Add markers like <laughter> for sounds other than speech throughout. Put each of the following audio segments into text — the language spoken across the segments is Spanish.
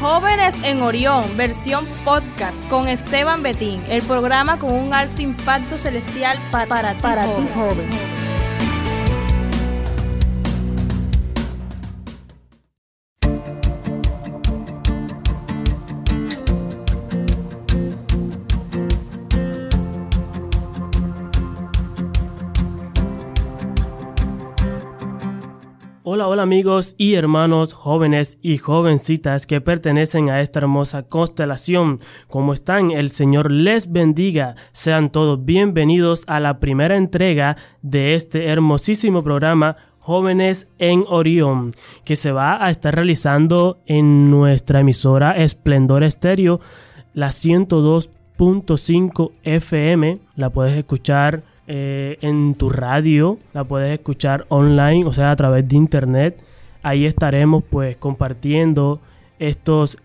Jóvenes en Orión, versión podcast con Esteban Betín, el programa con un alto impacto celestial para, para, para ti, joven. Hola, hola amigos y hermanos jóvenes y jovencitas que pertenecen a esta hermosa constelación. ¿Cómo están? El Señor les bendiga. Sean todos bienvenidos a la primera entrega de este hermosísimo programa Jóvenes en Orión, que se va a estar realizando en nuestra emisora Esplendor Estéreo, la 102.5 FM. La puedes escuchar eh, en tu radio, la puedes escuchar online, o sea, a través de internet. Ahí estaremos pues compartiendo estos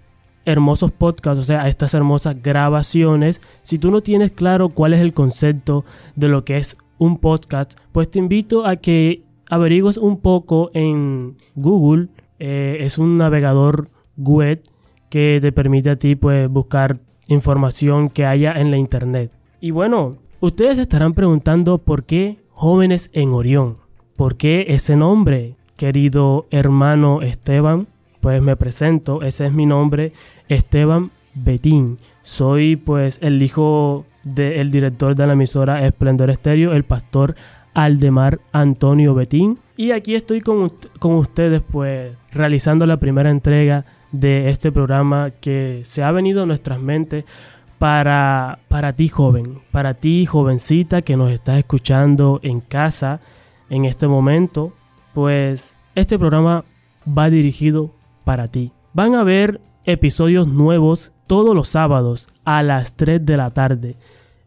hermosos podcasts, o sea, estas hermosas grabaciones. Si tú no tienes claro cuál es el concepto de lo que es un podcast, pues te invito a que averigües un poco en Google. Eh, es un navegador web que te permite a ti pues buscar información que haya en la internet. Y bueno, Ustedes estarán preguntando por qué Jóvenes en Orión. ¿Por qué ese nombre, querido hermano Esteban? Pues me presento, ese es mi nombre, Esteban Betín. Soy pues el hijo del director de la emisora Esplendor Estéreo, el pastor Aldemar Antonio Betín. Y aquí estoy con, con ustedes pues realizando la primera entrega de este programa que se ha venido a nuestras mentes para, para ti joven, para ti jovencita que nos estás escuchando en casa en este momento, pues este programa va dirigido para ti. Van a haber episodios nuevos todos los sábados a las 3 de la tarde.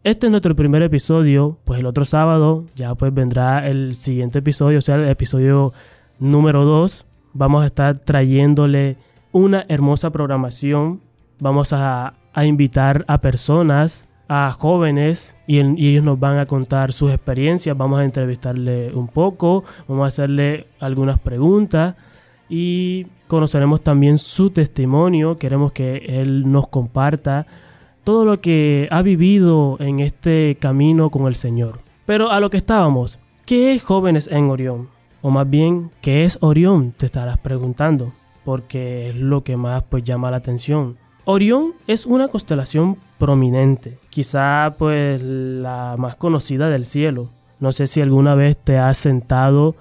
Este es nuestro primer episodio, pues el otro sábado ya pues vendrá el siguiente episodio, o sea, el episodio número 2. Vamos a estar trayéndole una hermosa programación. Vamos a a invitar a personas, a jóvenes, y, ellos nos van a contar sus experiencias. Vamos a entrevistarle un poco, vamos a hacerle algunas preguntas y conoceremos también su testimonio. Queremos que él nos comparta todo lo que ha vivido en este camino con el Señor. Pero a lo que estábamos, ¿qué es Jóvenes en Orión? O más bien, ¿qué es Orión? Te estarás preguntando, porque es lo que más pues llama la atención. Orión es una constelación prominente, quizá pues la más conocida del cielo. No sé si alguna vez te has sentado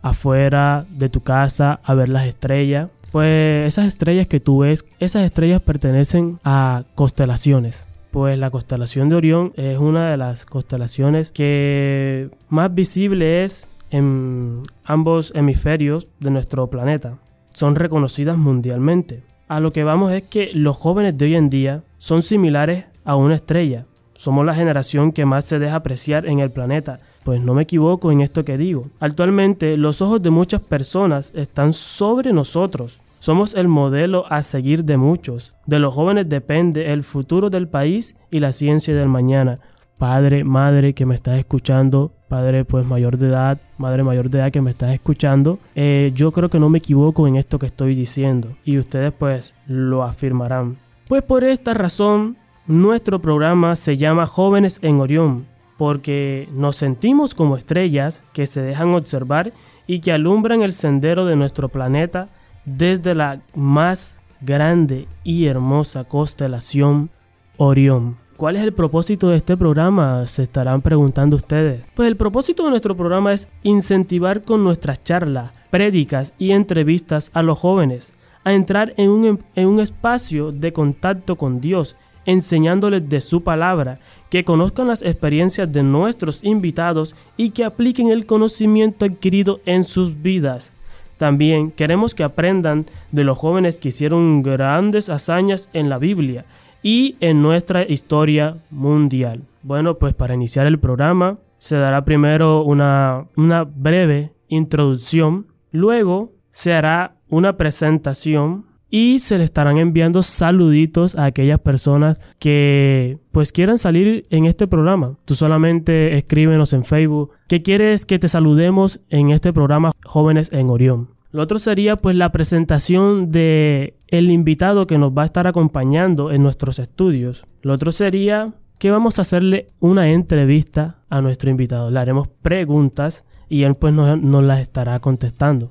afuera de tu casa a ver las estrellas. Pues esas estrellas que tú ves, esas estrellas pertenecen a constelaciones. Pues la constelación de Orión es una de las constelaciones que más visible es en ambos hemisferios de nuestro planeta. Son reconocidas mundialmente a lo que vamos es que los jóvenes de hoy en día son similares a una estrella. Somos la generación que más se deja apreciar en el planeta. Pues no me equivoco en esto que digo. Actualmente los ojos de muchas personas están sobre nosotros. Somos el modelo a seguir de muchos. De los jóvenes depende el futuro del país y la ciencia del mañana. Padre, madre que me estás escuchando, padre pues mayor de edad, madre mayor de edad que me estás escuchando, eh, yo creo que no me equivoco en esto que estoy diciendo y ustedes pues lo afirmarán. Pues por esta razón, nuestro programa se llama Jóvenes en Orión, porque nos sentimos como estrellas que se dejan observar y que alumbran el sendero de nuestro planeta desde la más grande y hermosa constelación Orión. ¿Cuál es el propósito de este programa? Se estarán preguntando ustedes. Pues el propósito de nuestro programa es incentivar con nuestras charlas, prédicas y entrevistas a los jóvenes a entrar en un, en un espacio de contacto con Dios, enseñándoles de su palabra, que conozcan las experiencias de nuestros invitados y que apliquen el conocimiento adquirido en sus vidas. También queremos que aprendan de los jóvenes que hicieron grandes hazañas en la Biblia y en nuestra historia mundial. Bueno, pues para iniciar el programa se dará primero una, breve introducción, luego se hará una presentación y se le estarán enviando saluditos a aquellas personas que pues quieran salir en este programa. Tú solamente escríbenos en Facebook que quieres que te saludemos en este programa Jóvenes en Orión. Lo otro sería pues la presentación de el invitado que nos va a estar acompañando en nuestros estudios. Lo otro sería que vamos a hacerle una entrevista a nuestro invitado. Le haremos preguntas y él pues nos, las estará contestando.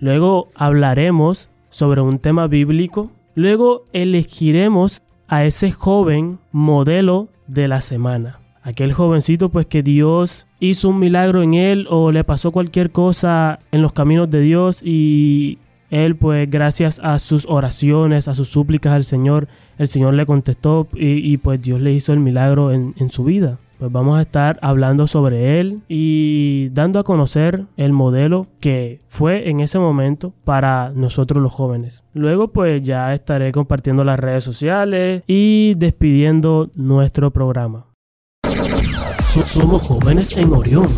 Luego hablaremos sobre un tema bíblico. Luego elegiremos a ese joven modelo de la semana. Aquel jovencito pues que Dios hizo un milagro en él o le pasó cualquier cosa en los caminos de Dios y él pues gracias a sus oraciones, a sus súplicas al Señor, el Señor le contestó y, pues Dios le hizo el milagro en, en su vida pues vamos a estar hablando sobre él y dando a conocer el modelo que fue en ese momento para nosotros los jóvenes. Luego pues ya estaré compartiendo las redes sociales y despidiendo nuestro programa. Somos jóvenes en Orión.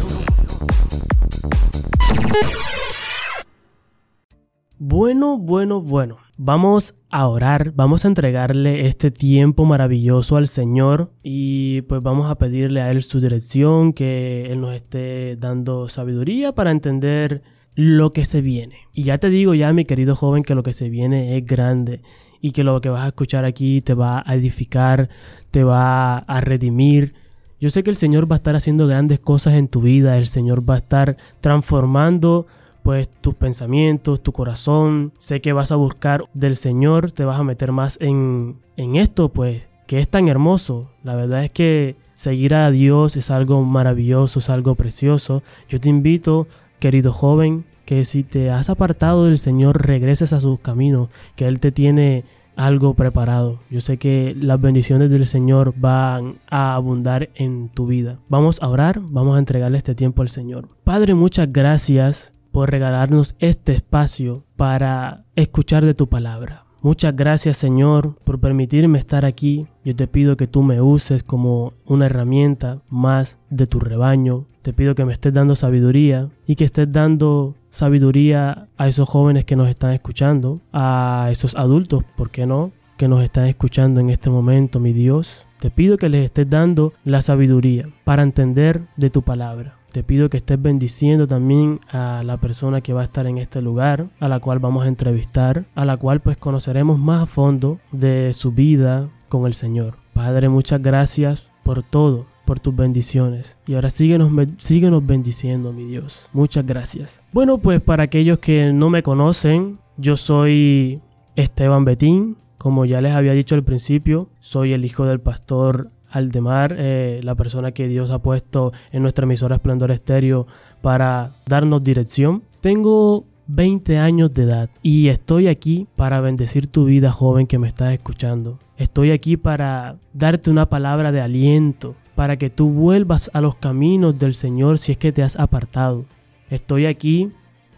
Bueno, bueno, bueno. Vamos a orar, vamos a entregarle este tiempo maravilloso al Señor y pues vamos a pedirle a Él su dirección, que Él nos esté dando sabiduría para entender lo que se viene. Y ya te digo ya, mi querido joven, que lo que se viene es grande y que lo que vas a escuchar aquí te va a edificar, te va a redimir. Yo sé que el Señor va a estar haciendo grandes cosas en tu vida, el Señor va a estar transformando pues tus pensamientos, tu corazón. Sé que vas a buscar del Señor, te vas a meter más en, en esto, pues, que es tan hermoso. La verdad es que seguir a Dios es algo maravilloso, es algo precioso. Yo te invito, querido joven, que si te has apartado del Señor, regreses a sus caminos, que Él te tiene algo preparado. Yo sé que las bendiciones del Señor van a abundar en tu vida. Vamos a orar, vamos a entregarle este tiempo al Señor. Padre, muchas gracias por regalarnos este espacio para escuchar de tu palabra. Muchas gracias Señor por permitirme estar aquí. Yo te pido que tú me uses como una herramienta más de tu rebaño. Te pido que me estés dando sabiduría y que estés dando sabiduría a esos jóvenes que nos están escuchando, a esos adultos, ¿por qué no? Que nos están escuchando en este momento, mi Dios. Te pido que les estés dando la sabiduría para entender de tu palabra. Te pido que estés bendiciendo también a la persona que va a estar en este lugar, a la cual vamos a entrevistar, a la cual pues conoceremos más a fondo de su vida con el Señor. Padre, muchas gracias por todo, por tus bendiciones. Y ahora síguenos, síguenos bendiciendo, mi Dios. Muchas gracias. Bueno, pues para aquellos que no me conocen, yo soy Esteban Betín. Como ya les había dicho al principio, soy el hijo del pastor Aldemar, eh, la persona que Dios ha puesto en nuestra emisora Esplendor Estéreo para darnos dirección. Tengo 20 años de edad y estoy aquí para bendecir tu vida joven que me estás escuchando. Estoy aquí para darte una palabra de aliento, para que tú vuelvas a los caminos del Señor si es que te has apartado. Estoy aquí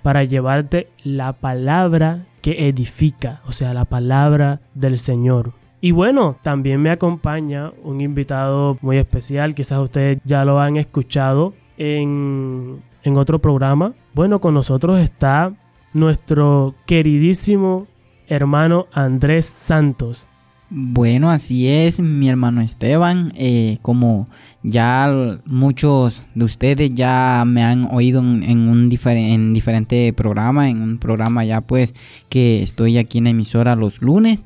para llevarte la palabra que edifica, o sea, la palabra del Señor. Y bueno, también me acompaña un invitado muy especial, quizás ustedes ya lo han escuchado en, en otro programa. Bueno, con nosotros está nuestro queridísimo hermano Andrés Santos. Bueno, así es, mi hermano Esteban. Eh, como ya muchos de ustedes ya me han oído en, un en diferente programa, en un programa ya pues que estoy aquí en emisora los lunes.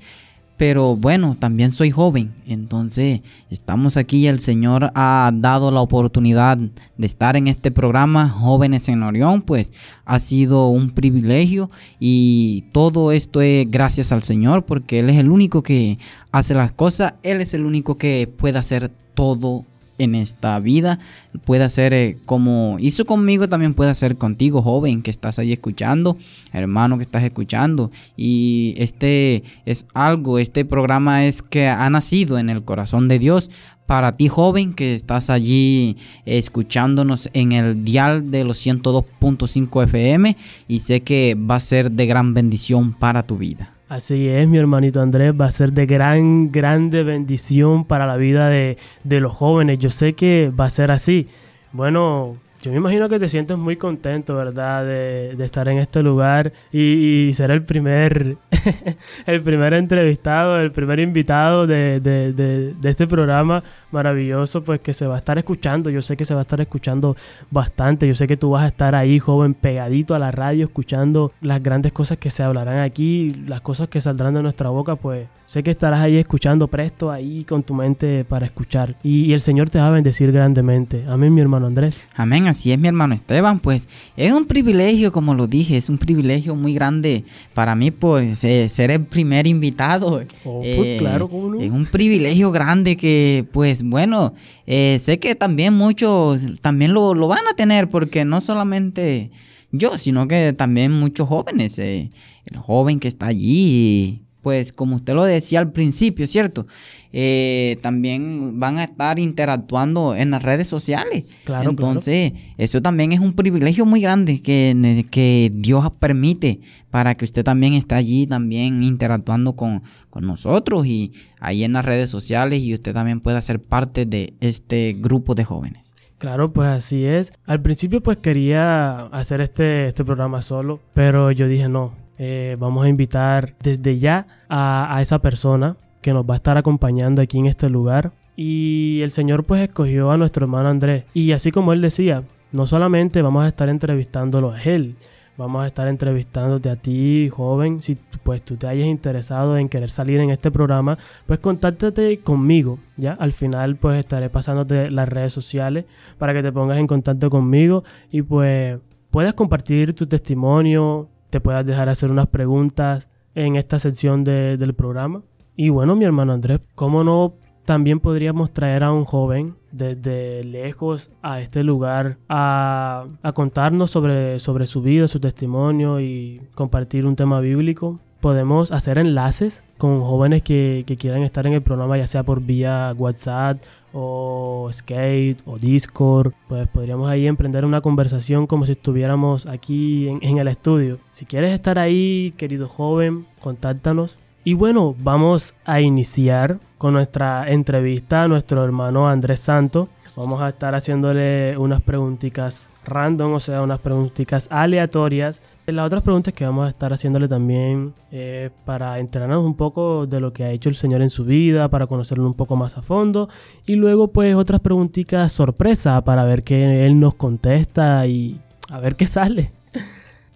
Pero bueno, también soy joven, entonces estamos aquí el Señor ha dado la oportunidad de estar en este programa Jóvenes en Orión, pues ha sido un privilegio. Y todo esto es gracias al Señor porque Él es el único que hace las cosas, Él es el único que puede hacer todo en esta vida. Puede hacer eh, como hizo conmigo, también puede hacer contigo, joven, que estás ahí escuchando, hermano que estás escuchando. Y este es algo, este programa es que ha nacido en el corazón de Dios. Para ti, joven, que estás allí escuchándonos en el dial de los 102.5 FM y sé que va a ser de gran bendición para tu vida. Así es, mi hermanito Andrés, va a ser de gran, grande bendición para la vida de, los jóvenes. Yo sé que va a ser así. Bueno, yo me imagino que te sientes muy contento, ¿verdad? De, estar en este lugar y, ser el primer, <laughs> el primer entrevistado, el primer invitado de, de, este programa maravilloso, pues que se va a estar escuchando. Yo sé que se va a estar escuchando bastante. Yo sé que tú vas a estar ahí, joven, pegadito a la radio, escuchando las grandes cosas que se hablarán aquí, las cosas que saldrán de nuestra boca, pues sé que estarás ahí escuchando presto, ahí con tu mente para escuchar. Y, y el Señor te va a bendecir grandemente. Amén, mi hermano Andrés. Amén así es mi hermano Esteban, pues es un privilegio, como lo dije, es un privilegio muy grande para mí eh, ser el primer invitado. Oh, pues, eh, claro, ¿cómo no? Es un privilegio grande que pues bueno, eh, sé que también muchos también lo, lo, van a tener porque no solamente yo, sino que también muchos jóvenes, el joven que está allí pues como usted lo decía al principio, ¿cierto? Eh, también van a estar interactuando en las redes sociales. Claro, Entonces, eso también es un privilegio muy grande que, que Dios permite para que usted también esté allí también interactuando con, con nosotros y ahí en las redes sociales y usted también pueda ser parte de este grupo de jóvenes. Claro, pues así es. Al principio pues quería hacer este, este programa solo, pero yo dije no, eh, vamos a invitar desde ya a, esa persona que nos va a estar acompañando aquí en este lugar. Y el Señor pues escogió a nuestro hermano Andrés. Y así como él decía, no solamente vamos a estar entrevistándolo a él, vamos a estar entrevistándote a ti, joven. Si pues tú te hayas interesado en querer salir en este programa, pues contáctate conmigo, ¿ya? Al final pues estaré pasándote las redes sociales para que te pongas en contacto conmigo y pues puedas compartir tu testimonio, te puedas dejar hacer unas preguntas en esta sección del programa. Y bueno, mi hermano Andrés, ¿cómo no también podríamos traer a un joven desde lejos a este lugar a, contarnos sobre, sobre su vida, su testimonio y compartir un tema bíblico? Podemos hacer enlaces con jóvenes que, que quieran estar en el programa, ya sea por vía WhatsApp o Skate o Discord, pues podríamos ahí emprender una conversación como si estuviéramos aquí en, el estudio. Si quieres estar ahí, querido joven, contáctanos. Y bueno, vamos a iniciar con nuestra entrevista a nuestro hermano Andrés Santo. Vamos a estar haciéndole unas preguntitas random, o sea, unas preguntitas aleatorias. Las otras preguntas que vamos a estar haciéndole también eh, para enterarnos un poco de lo que ha hecho el Señor en su vida, para conocerlo un poco más a fondo. Y luego pues otras preguntitas sorpresa para ver qué Él nos contesta y a ver qué sale. <laughs>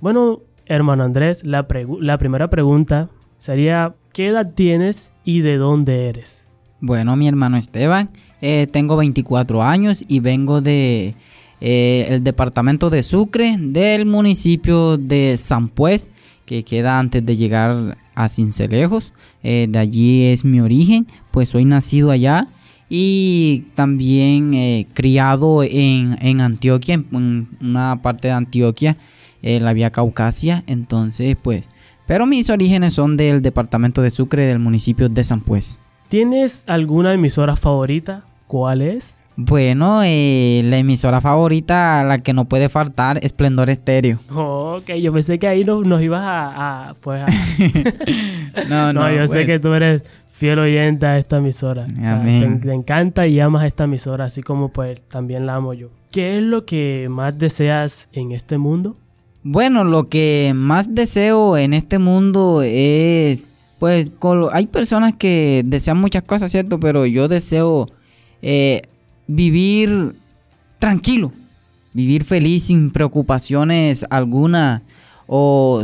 Bueno, hermano Andrés, la, la primera pregunta sería, ¿qué edad tienes y de dónde eres? Bueno, mi hermano Esteban, eh, tengo 24 años y vengo de eh, el departamento de Sucre, del municipio de San Pues, que queda antes de llegar a Cincelejos. Eh, de allí es mi origen, pues soy nacido allá y también criado en, en, Antioquia, en una parte de Antioquia, la vía Caucasia. Entonces, pues, pero mis orígenes son del departamento de Sucre, del municipio de San Pues. ¿Tienes alguna emisora favorita? ¿Cuál es? Bueno, eh, la emisora favorita, la que no puede faltar, Esplendor Estéreo. ok, yo pensé que ahí nos, ibas a, pues <laughs> no, no, yo sé que tú eres fiel oyente a esta emisora. te, encanta y amas esta emisora, así como pues también la amo yo. ¿Qué es lo que más deseas en este mundo? Bueno, lo que más deseo en este mundo es pues hay personas que desean muchas cosas, ¿cierto? Pero yo deseo eh, vivir tranquilo, vivir feliz sin preocupaciones alguna o,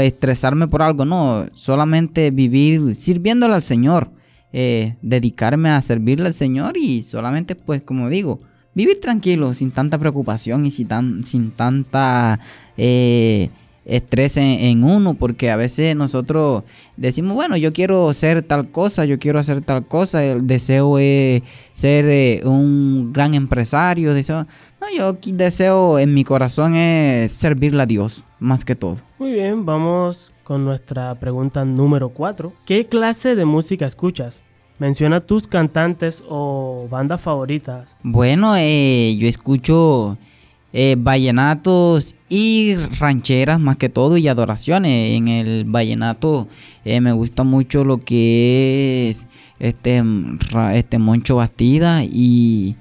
estresarme por algo, no, solamente vivir sirviéndole al Señor, eh, dedicarme a servirle al Señor y solamente pues como digo, vivir tranquilo, sin tanta preocupación y sin, tan, sin tanta... Eh, estrés en, uno, porque a veces nosotros decimos, bueno, yo quiero ser tal cosa, yo quiero hacer tal cosa, el deseo es ser eh, un gran empresario, deseo, no, yo deseo en mi corazón es servirle a Dios, más que todo. Muy bien, vamos con nuestra pregunta número 4. ¿Qué clase de música escuchas? Menciona tus cantantes o bandas favoritas. Bueno, eh, yo escucho eh, vallenatos y rancheras más que todo y adoraciones. En el vallenato eh, me gusta mucho lo que es este, este Moncho Bastida y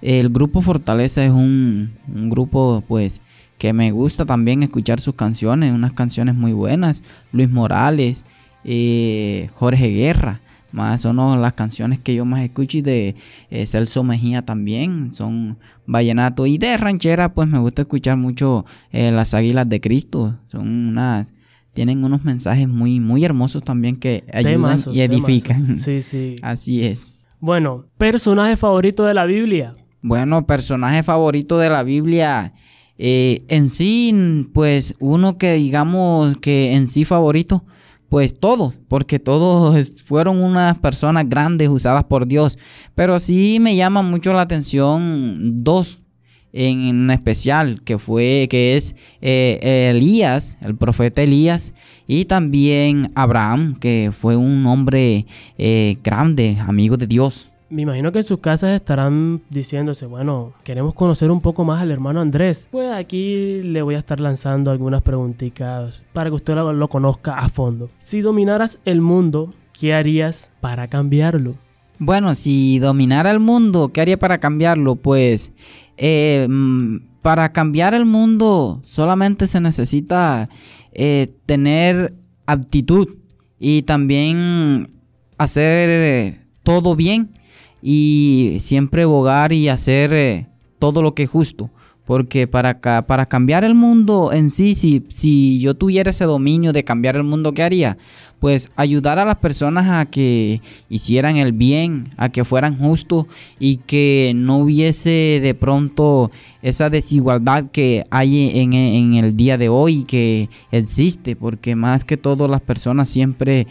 El grupo Fortaleza es un, un grupo pues que me gusta también escuchar sus canciones, unas canciones muy buenas. Luis Morales, eh, Jorge Guerra, más son las canciones que yo más escucho y de eh, Celso Mejía también, son vallenato. Y de ranchera pues me gusta escuchar mucho eh, las Águilas de Cristo, son unas... Tienen unos mensajes muy, muy hermosos también que ayudan y edifican. Sí, sí. <laughs> Así es. Bueno, personaje favorito de la Biblia. Bueno, personaje favorito de la Biblia. Eh, en sí, pues uno que digamos que en sí favorito, pues todos, porque todos fueron unas personas grandes usadas por Dios. Pero sí me llama mucho la atención dos en especial, que fue, que es eh, Elías, el profeta Elías, y también Abraham, que fue un hombre eh, grande, amigo de Dios. Me imagino que en sus casas estarán diciéndose, bueno, queremos conocer un poco más al hermano Andrés. Pues aquí le voy a estar lanzando algunas preguntitas para que usted lo, conozca a fondo. Si dominaras el mundo, ¿qué harías para cambiarlo? Bueno, si dominara el mundo, ¿qué haría para cambiarlo? Pues eh, mm, para cambiar el mundo solamente se necesita eh, tener aptitud y también hacer todo bien y siempre bogar y hacer eh, todo lo que es justo. Porque para, para cambiar el mundo en sí, si, si yo tuviera ese dominio de cambiar el mundo, ¿qué haría? Pues ayudar a las personas a que hicieran el bien, a que fueran justos y que no hubiese de pronto esa desigualdad que hay en, el día de hoy que existe, porque más que todo las personas siempre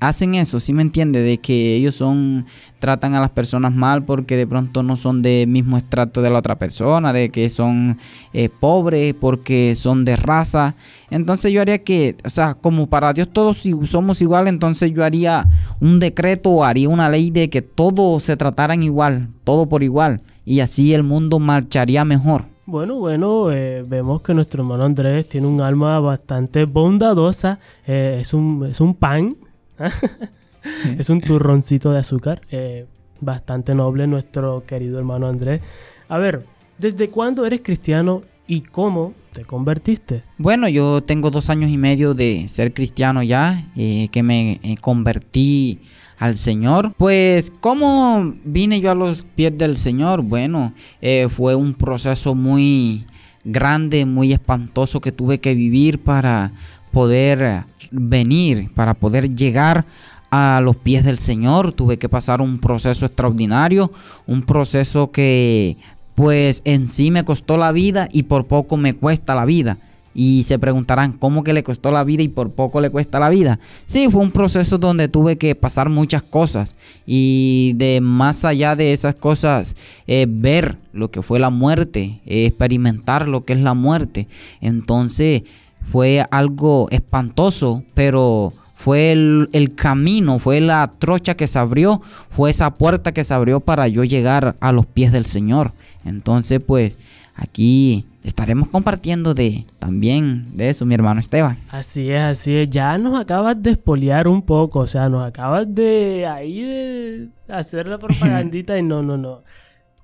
hacen eso, ¿sí me entiende? De que ellos son, tratan a las personas mal porque de pronto no son del mismo estrato de la otra persona, de que son eh, pobres, porque son de raza. Entonces yo haría que, o sea, como para Dios todos somos iguales, entonces yo haría un decreto haría una ley de que todos se trataran igual, todo por igual y así el mundo marcharía mejor. Bueno, bueno, eh, vemos que nuestro hermano Andrés tiene un alma bastante bondadosa, eh, es, un, es un pan, <laughs> es un turroncito de azúcar, eh, bastante noble nuestro querido hermano Andrés. A ver, ¿desde cuándo eres cristiano y cómo te convertiste? Bueno, yo tengo dos años y medio de ser cristiano ya, que me convertí al Señor. Pues, ¿cómo vine yo a los pies del Señor? Bueno, eh, fue un proceso muy grande, muy espantoso que tuve que vivir para poder venir, para poder llegar a los pies del Señor. Tuve que pasar un proceso extraordinario, un proceso que pues en sí me costó la vida y por poco me cuesta la vida. Y se preguntarán, ¿cómo que le costó la vida y por poco le cuesta la vida? Sí, fue un proceso donde tuve que pasar muchas cosas y de más allá de esas cosas, eh, ver lo que fue la muerte, experimentar lo que es la muerte. Entonces fue algo espantoso, pero fue el, camino, fue la trocha que se abrió, fue esa puerta que se abrió para yo llegar a los pies del Señor. Entonces, pues aquí estaremos compartiendo de también de eso, mi hermano Esteban. Así es, así es. Ya nos acabas de espoliar un poco, o sea, nos acabas de ahí de hacer la propagandita y no, no, no.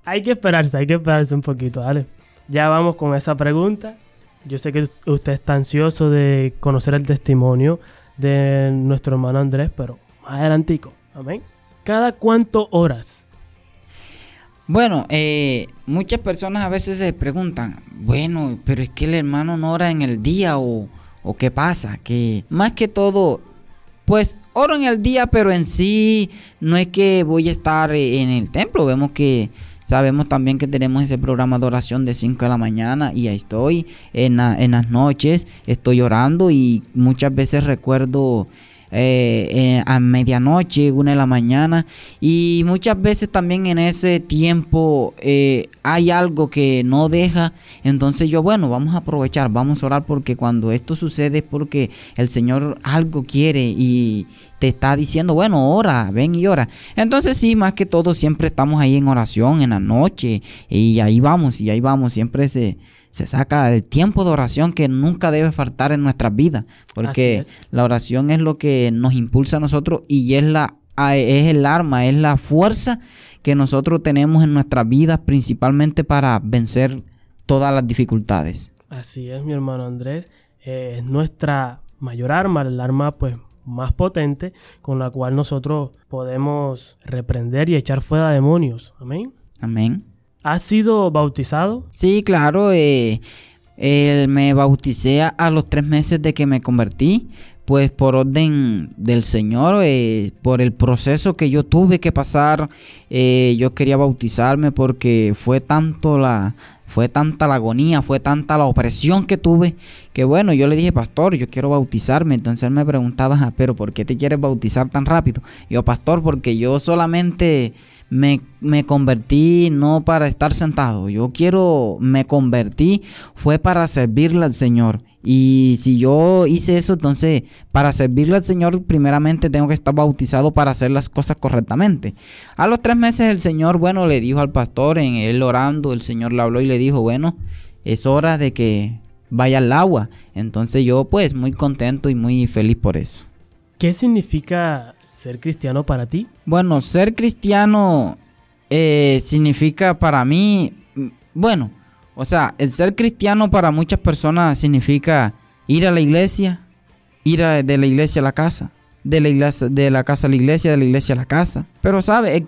Hay que esperarse, hay que esperarse un poquito, ¿vale? Ya vamos con esa pregunta. Yo sé que usted está ansioso de conocer el testimonio de nuestro hermano Andrés, pero más adelantico. Amén. ¿Cada cuánto horas bueno, eh, muchas personas a veces se preguntan, bueno, pero es que el hermano no ora en el día o, o qué pasa, que más que todo, pues oro en el día, pero en sí no es que voy a estar en el templo, vemos que Sabemos también que tenemos ese programa de oración de 5 de la mañana y ahí estoy. En, en las noches, estoy orando y muchas veces recuerdo eh, eh, a medianoche, una de la mañana. Y muchas veces también en ese tiempo eh, hay algo que no deja. Entonces yo, bueno, vamos a aprovechar, vamos a orar porque cuando esto sucede es porque el Señor algo quiere y te está diciendo, bueno, ora, ven y ora. Entonces sí, más que todo siempre estamos ahí en oración en la noche y ahí vamos y ahí vamos, siempre se se saca el tiempo de oración que nunca debe faltar en nuestras vidas, porque la oración es lo que nos impulsa a nosotros y es la es el arma, es la fuerza que nosotros tenemos en nuestras vidas principalmente para vencer todas las dificultades. Así es, mi hermano Andrés. Eh, es nuestra mayor arma, el arma pues más potente con la cual nosotros podemos reprender y echar fuera demonios. Amén. Amén. ¿Has sido bautizado? Sí, claro. Eh, me bauticé a los tres meses de que me convertí pues por orden del Señor, eh, por el proceso que yo tuve que pasar, eh, yo quería bautizarme porque fue tanto la, fue tanta la agonía, fue tanta la opresión que tuve, que bueno, yo le dije, pastor, yo quiero bautizarme. Entonces él me preguntaba, pero ¿por qué te quieres bautizar tan rápido? yo, pastor, porque yo solamente me, convertí no para estar sentado, yo quiero, me convertí, fue para servirle al Señor. Y si yo hice eso, entonces para servirle al Señor, primeramente tengo que estar bautizado para hacer las cosas correctamente. A los tres meses el Señor, bueno, le dijo al pastor, en él orando, el Señor le habló y le dijo, bueno, es hora de que vaya al agua. Entonces yo pues muy contento y muy feliz por eso. ¿Qué significa ser cristiano para ti? Bueno, ser cristiano eh, significa para mí, mm, bueno, o sea, el ser cristiano para muchas personas significa ir a la iglesia, ir de la iglesia a la casa, de la, iglesia, de la casa a la iglesia, de la iglesia a la casa. Pero sabe,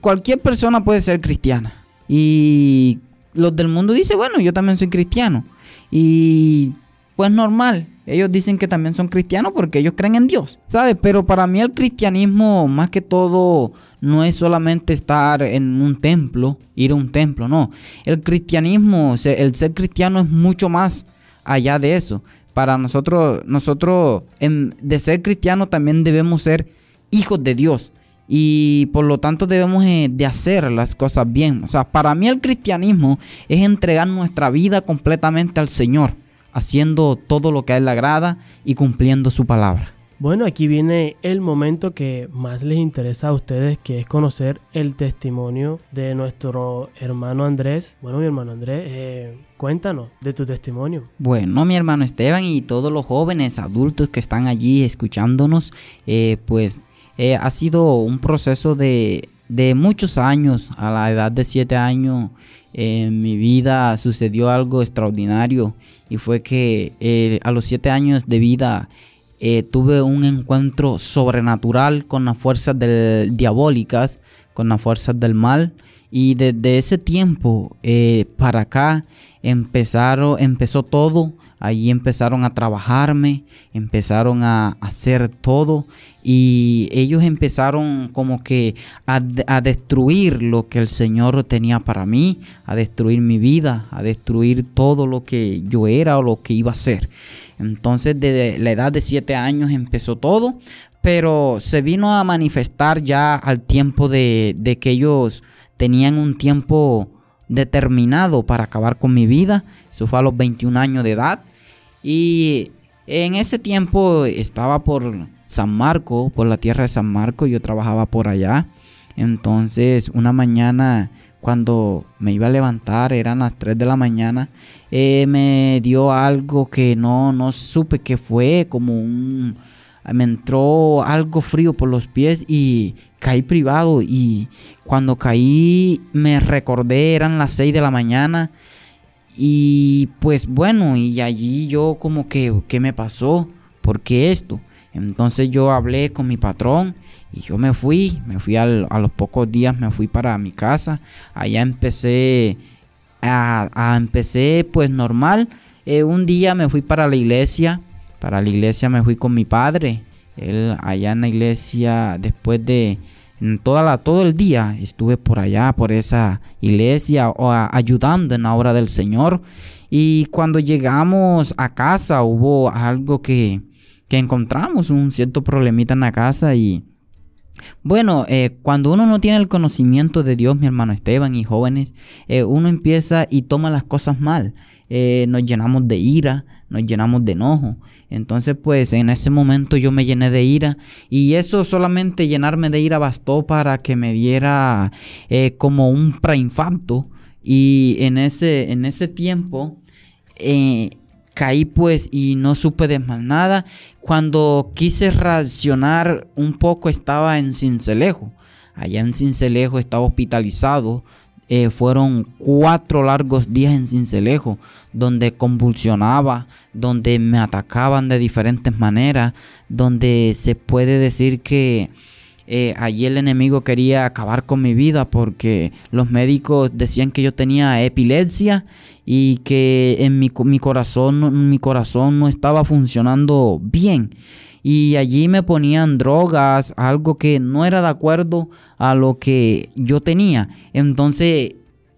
cualquier persona puede ser cristiana. Y los del mundo dicen, bueno, yo también soy cristiano. Y pues normal, ellos dicen que también son cristianos porque ellos creen en Dios, ¿sabes? Pero para mí el cristianismo, más que todo, no es solamente estar en un templo, ir a un templo, no. El cristianismo, el ser cristiano es mucho más allá de eso. Para nosotros, nosotros de ser cristiano también debemos ser hijos de Dios y por lo tanto debemos eh, de hacer las cosas bien. O sea, para mí el cristianismo es entregar nuestra vida completamente al Señor haciendo todo lo que a Él le agrada y cumpliendo su palabra. Bueno, aquí viene el momento que más les interesa a ustedes, que es conocer el testimonio de nuestro hermano Andrés. Bueno, mi hermano Andrés, eh, cuéntanos de tu testimonio. Bueno, mi hermano Esteban y todos los jóvenes adultos que están allí escuchándonos, eh, pues eh, ha sido un proceso de, de muchos años, a la edad de siete años en mi vida sucedió algo extraordinario y fue que eh, a los siete años de vida eh, tuve un encuentro sobrenatural con las fuerzas diabólicas, con las fuerzas del mal y desde ese tiempo eh, para acá empezaron, empezó todo Ahí empezaron a trabajarme, empezaron a hacer todo y ellos empezaron como que a, destruir lo que el Señor tenía para mí, a destruir mi vida, a destruir todo lo que yo era o lo que iba a ser. Entonces desde la edad de siete años empezó todo, pero se vino a manifestar ya al tiempo de, de que ellos tenían un tiempo determinado para acabar con mi vida. Eso fue a los 21 años de edad. Y en ese tiempo estaba por San Marco, por la tierra de San Marco, yo trabajaba por allá. Entonces una mañana cuando me iba a levantar, eran las 3 de la mañana, eh, me dio algo que no, no supe qué fue, como un... Me entró algo frío por los pies y caí privado y cuando caí me recordé, eran las 6 de la mañana y pues bueno, y allí yo como que, ¿qué me pasó? ¿Por qué esto? Entonces yo hablé con mi patrón y yo me fui, me fui a los pocos días, me fui para mi casa. Allá empecé a, empecé pues normal. Eh, un día me fui para la iglesia, para la iglesia me fui con mi padre. Él allá en la iglesia después de Toda la, todo el día estuve por allá, por esa iglesia, ayudando en la obra del Señor. Y cuando llegamos a casa hubo algo que, que encontramos, un cierto problemita en la casa y... Bueno, eh, cuando uno no tiene el conocimiento de Dios, mi hermano Esteban y jóvenes, eh, uno empieza y toma las cosas mal. Eh, nos llenamos de ira, nos llenamos de enojo. Entonces, pues en ese momento yo me llené de ira y eso solamente llenarme de ira bastó para que me diera eh, como un preinfarto. Y en ese, en ese tiempo eh, caí pues y no supe de más nada. Cuando quise reaccionar un poco estaba en Cincelejo. Allá en Cincelejo estaba hospitalizado. Eh, fueron cuatro largos días en Cincelejo, donde convulsionaba, donde me atacaban de diferentes maneras, donde se puede decir que eh, allí el enemigo quería acabar con mi vida porque los médicos decían que yo tenía epilepsia y que en mi, mi, corazón, mi corazón no estaba funcionando bien. Y allí me ponían drogas, algo que no era de acuerdo a lo que yo tenía. Entonces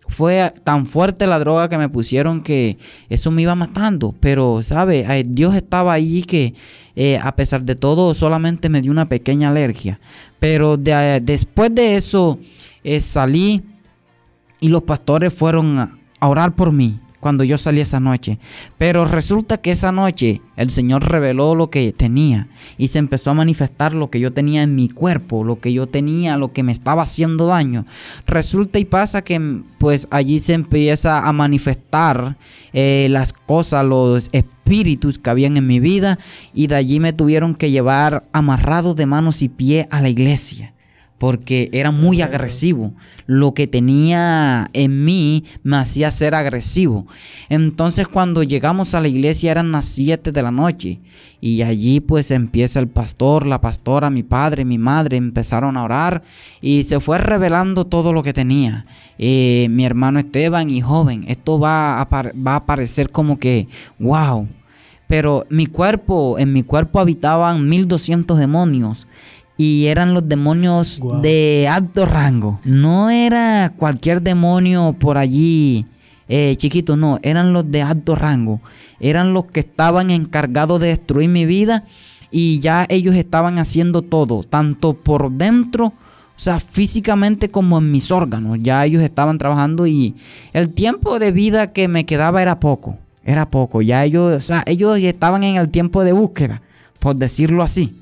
fue tan fuerte la droga que me pusieron que eso me iba matando. Pero, ¿sabe? Dios estaba allí que eh, a pesar de todo solamente me dio una pequeña alergia. Pero después de eso eh, salí y los pastores fueron a orar por mí cuando yo salí esa noche. Pero resulta que esa noche el Señor reveló lo que tenía y se empezó a manifestar lo que yo tenía en mi cuerpo, lo que yo tenía, lo que me estaba haciendo daño. Resulta y pasa que pues allí se empieza a manifestar eh, las cosas, los espíritus que habían en mi vida y de allí me tuvieron que llevar amarrado de manos y pies a la iglesia porque era muy agresivo. Lo que tenía en mí me hacía ser agresivo. Entonces cuando llegamos a la iglesia eran las 7 de la noche y allí pues empieza el pastor, la pastora, mi padre, mi madre empezaron a orar y se fue revelando todo lo que tenía. Eh, mi hermano Esteban y joven, esto va a, va a parecer como que, wow. Pero mi cuerpo, en mi cuerpo habitaban 1200 demonios y eran los demonios de alto rango. No era cualquier demonio por allí eh, chiquito, no, eran los de alto rango. Eran los que estaban encargados de destruir mi vida y ya ellos estaban haciendo todo, tanto por dentro, o sea, físicamente como en mis órganos. Ya ellos estaban trabajando y el tiempo de vida que me quedaba era poco, era poco. Ya ellos, o sea, ellos estaban en el tiempo de búsqueda, por decirlo así.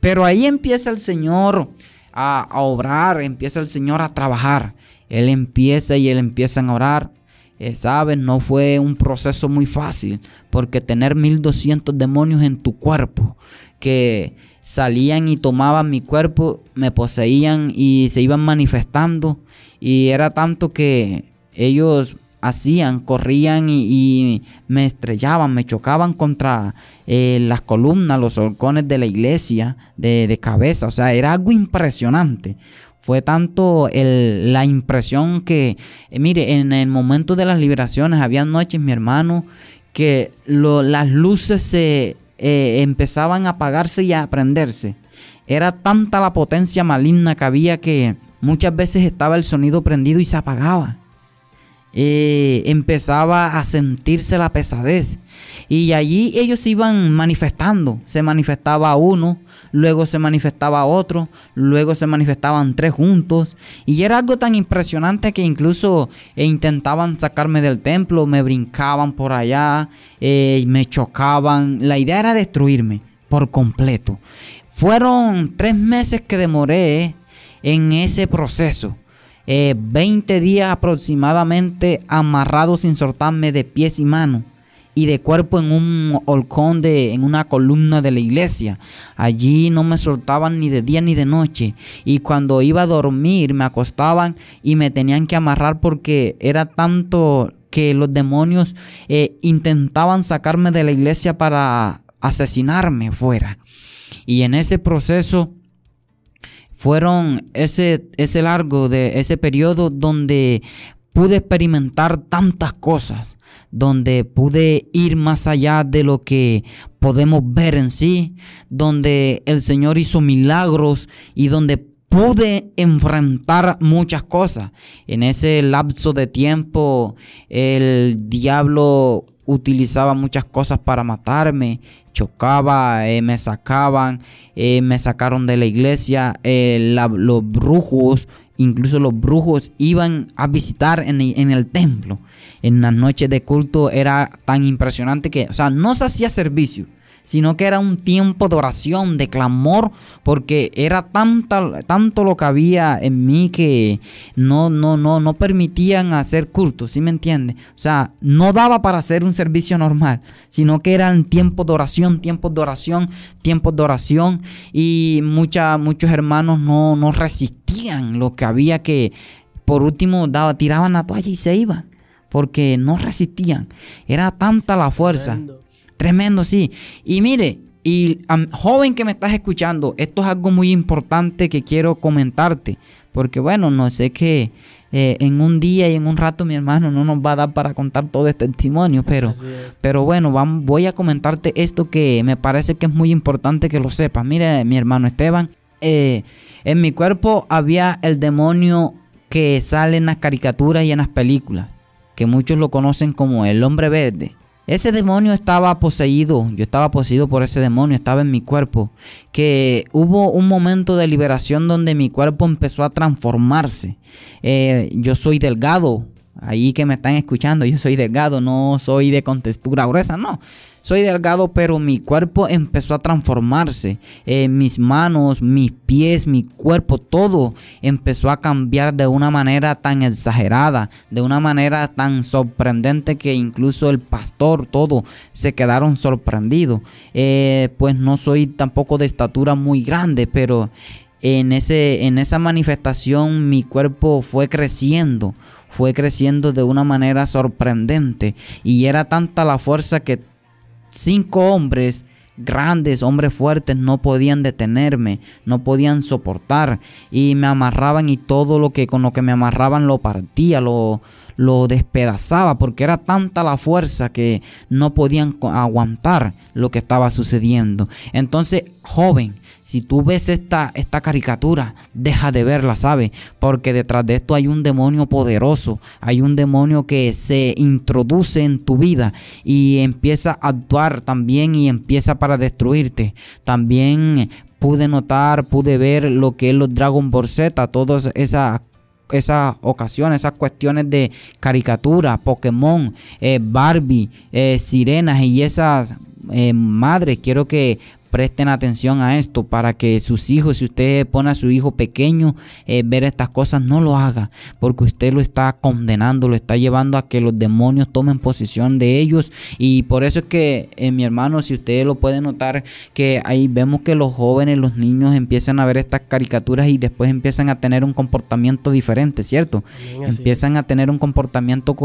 Pero ahí empieza el Señor a, obrar, empieza el Señor a trabajar. Él empieza y él empieza a orar. Eh, Sabes, no fue un proceso muy fácil, porque tener 1200 demonios en tu cuerpo que salían y tomaban mi cuerpo, me poseían y se iban manifestando. Y era tanto que ellos hacían, corrían y, me estrellaban, me chocaban contra eh, las columnas, los horcones de la iglesia de, cabeza. O sea, era algo impresionante. Fue tanto la impresión que, eh, mire, en el momento de las liberaciones, había noches, mi hermano, que las luces se eh, empezaban a apagarse y a prenderse. Era tanta la potencia maligna que había que muchas veces estaba el sonido prendido y se apagaba. Eh, empezaba a sentirse la pesadez. Y allí ellos iban manifestando. Se manifestaba uno, luego se manifestaba otro, luego se manifestaban tres juntos. Y era algo tan impresionante que incluso eh, intentaban sacarme del templo, me brincaban por allá, eh, me chocaban. La idea era destruirme por completo. Fueron tres meses que demoré en ese proceso. 20 eh, días aproximadamente amarrado sin soltarme de pies y manos y de cuerpo en un holcón de en una columna de la iglesia. Allí no me soltaban ni de día ni de noche y cuando iba a dormir me acostaban y me tenían que amarrar porque era tanto que los demonios eh, intentaban sacarme de la iglesia para asesinarme fuera. Y en ese proceso fueron ese, ese largo de ese periodo donde pude experimentar tantas cosas, donde pude ir más allá de lo que podemos ver en sí, donde el Señor hizo milagros y donde pude enfrentar muchas cosas. En ese lapso de tiempo el diablo utilizaba muchas cosas para matarme, chocaba, eh, me sacaban, eh, me sacaron de la iglesia, eh, los brujos, incluso los brujos iban a visitar en en el, templo. En las noches de culto era tan impresionante que, o sea, no se hacía servicio, sino que era un tiempo de oración, de clamor, porque era tanto lo que había en mí que no, no, no, no permitían hacer culto, ¿sí me entiende? O sea, no daba para hacer un servicio normal, sino que eran tiempos de oración, tiempos de oración, tiempos de oración, y muchos hermanos no, no resistían lo que había que, por último, daba, tiraban la toalla y se iban porque no resistían. Era tanta la fuerza. Tremendo, sí. Y mire, y joven que me estás escuchando, esto es algo muy importante que quiero comentarte, porque bueno, no sé que eh, en un día y en un rato mi hermano no nos va a dar para contar todo este testimonio, pero, pero bueno, vamos, voy a comentarte esto que me parece que es muy importante que lo sepas. Mire, mi hermano Esteban, eh, en mi cuerpo había el demonio que sale en las caricaturas y en las películas que muchos lo conocen como el hombre verde. Ese demonio estaba poseído, yo estaba poseído por ese demonio, estaba en mi cuerpo, que hubo un momento de liberación donde mi cuerpo empezó a transformarse. Eh, yo soy delgado, ahí que me están escuchando, yo soy delgado, no soy de contextura gruesa, no. Soy delgado, pero mi cuerpo empezó a transformarse. Eh, mis manos, mis pies, mi cuerpo, todo empezó a cambiar de una manera tan exagerada, de una manera tan sorprendente que incluso el pastor, todo, se quedaron sorprendidos. Eh, pues no soy tampoco de estatura muy grande, pero en, ese, en esa manifestación mi cuerpo fue creciendo, fue creciendo de una manera sorprendente y era tanta la fuerza que cinco hombres grandes, hombres fuertes, no podían detenerme, no podían soportar y me amarraban y todo lo que con lo que me amarraban lo partía, lo, lo despedazaba porque era tanta la fuerza que no podían aguantar lo que estaba sucediendo. Entonces, joven, si tú ves esta, esta caricatura, deja de verla, ¿sabe? Porque detrás de esto hay un demonio poderoso, hay un demonio que se introduce en tu vida y empieza a actuar también y empieza para destruirte. También pude notar, pude ver lo que es los Dragon Ball Z, todas esas esas ocasiones, esas cuestiones de caricatura, Pokémon, eh, Barbie, eh, sirenas y esas eh, madres. Quiero que presten atención a esto para que sus hijos, si usted pone a su hijo pequeño eh, ver estas cosas, no lo haga, porque usted lo está condenando, lo está llevando a que los demonios tomen posesión de ellos. Y por eso es que, eh, mi hermano, si usted lo puede notar, que ahí vemos que los jóvenes, los niños empiezan a ver estas caricaturas y después empiezan a tener un comportamiento diferente, ¿cierto? empiezan a tener un comportamiento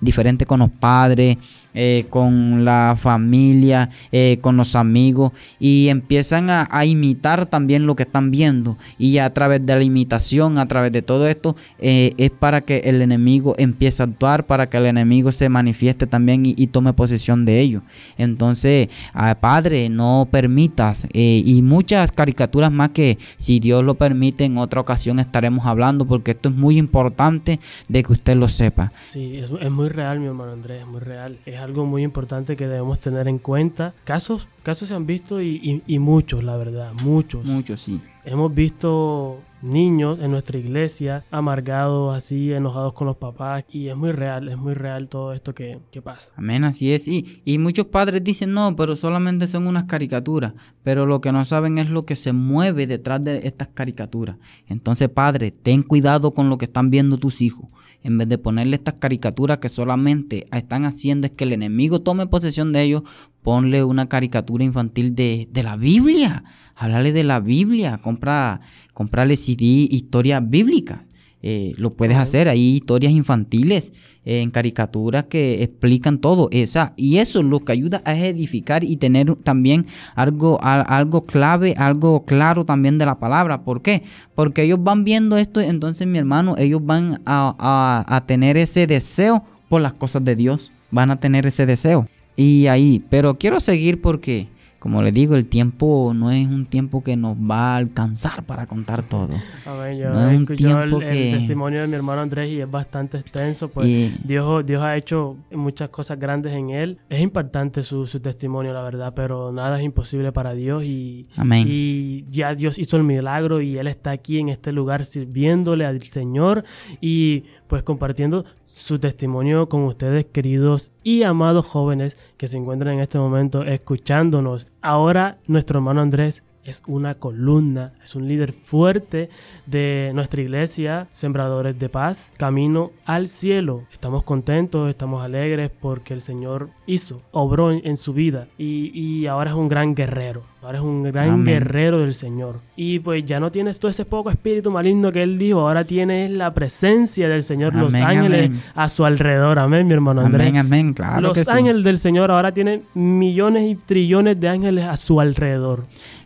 diferente con los padres eh, con la familia, eh, con los amigos y empiezan a, imitar también lo que están viendo y a través de la imitación, a través de todo esto, eh, es para que el enemigo empiece a actuar, para que el enemigo se manifieste también y, tome posesión de ello. Entonces, ah, Padre, no permitas y muchas caricaturas más que si Dios lo permite en otra ocasión estaremos hablando porque esto es muy importante de que usted lo sepa. Sí, es, muy real, mi hermano Andrés, es muy real. Algo muy importante que debemos tener en cuenta. Casos, casos se han visto y, y muchos, la verdad, muchos. Muchos, sí. Hemos visto niños en nuestra iglesia amargados, así, enojados con los papás. Y es muy real, es muy real todo esto que, pasa. Amén, así es. Y, y muchos padres dicen, no, pero solamente son unas caricaturas. Pero lo que no saben es lo que se mueve detrás de estas caricaturas. Entonces, padre, ten cuidado con lo que están viendo tus hijos. En vez de ponerle estas caricaturas que solamente están haciendo es que el enemigo tome posesión de ellos, ponle una caricatura infantil de, de la Biblia. Háblale de la Biblia. Compra, comprale CD, historias bíblicas. Eh, lo puedes hacer, hay historias infantiles eh, en caricaturas que explican todo. Esa, y eso lo que ayuda a edificar y tener también algo, algo clave, algo claro también de la palabra. ¿Por qué? Porque ellos van viendo esto, entonces mi hermano, ellos van a, a tener ese deseo por las cosas de Dios. Van a tener ese deseo. Y ahí, pero quiero seguir porque como les digo, el tiempo no es un tiempo que nos va a alcanzar para contar todo. yo no es un tiempo el, que... el, testimonio de mi hermano Andrés y es bastante extenso, pues Dios, Dios ha hecho muchas cosas grandes en él. Es impactante su, su, testimonio, la verdad, pero nada es imposible para Dios y, Amén. y ya Dios hizo el milagro y Él está aquí en este lugar sirviéndole al Señor y pues compartiendo su testimonio con ustedes, queridos y amados jóvenes que se encuentran en este momento escuchándonos ahora nuestro hermano Andrés es una columna, es un líder fuerte de nuestra iglesia, Sembradores de Paz, camino al cielo. Estamos contentos, estamos alegres porque el Señor hizo, obró en, su vida y, ahora es un gran guerrero. Ahora es un gran guerrero del Señor. Y pues ya no tienes todo ese poco espíritu maligno que él dijo, ahora tienes la presencia del Señor, los ángeles a su alrededor. Amén, mi hermano Andrés. Amén, amén, claro. Los ángeles del Señor ahora tienen millones y trillones de ángeles a su alrededor.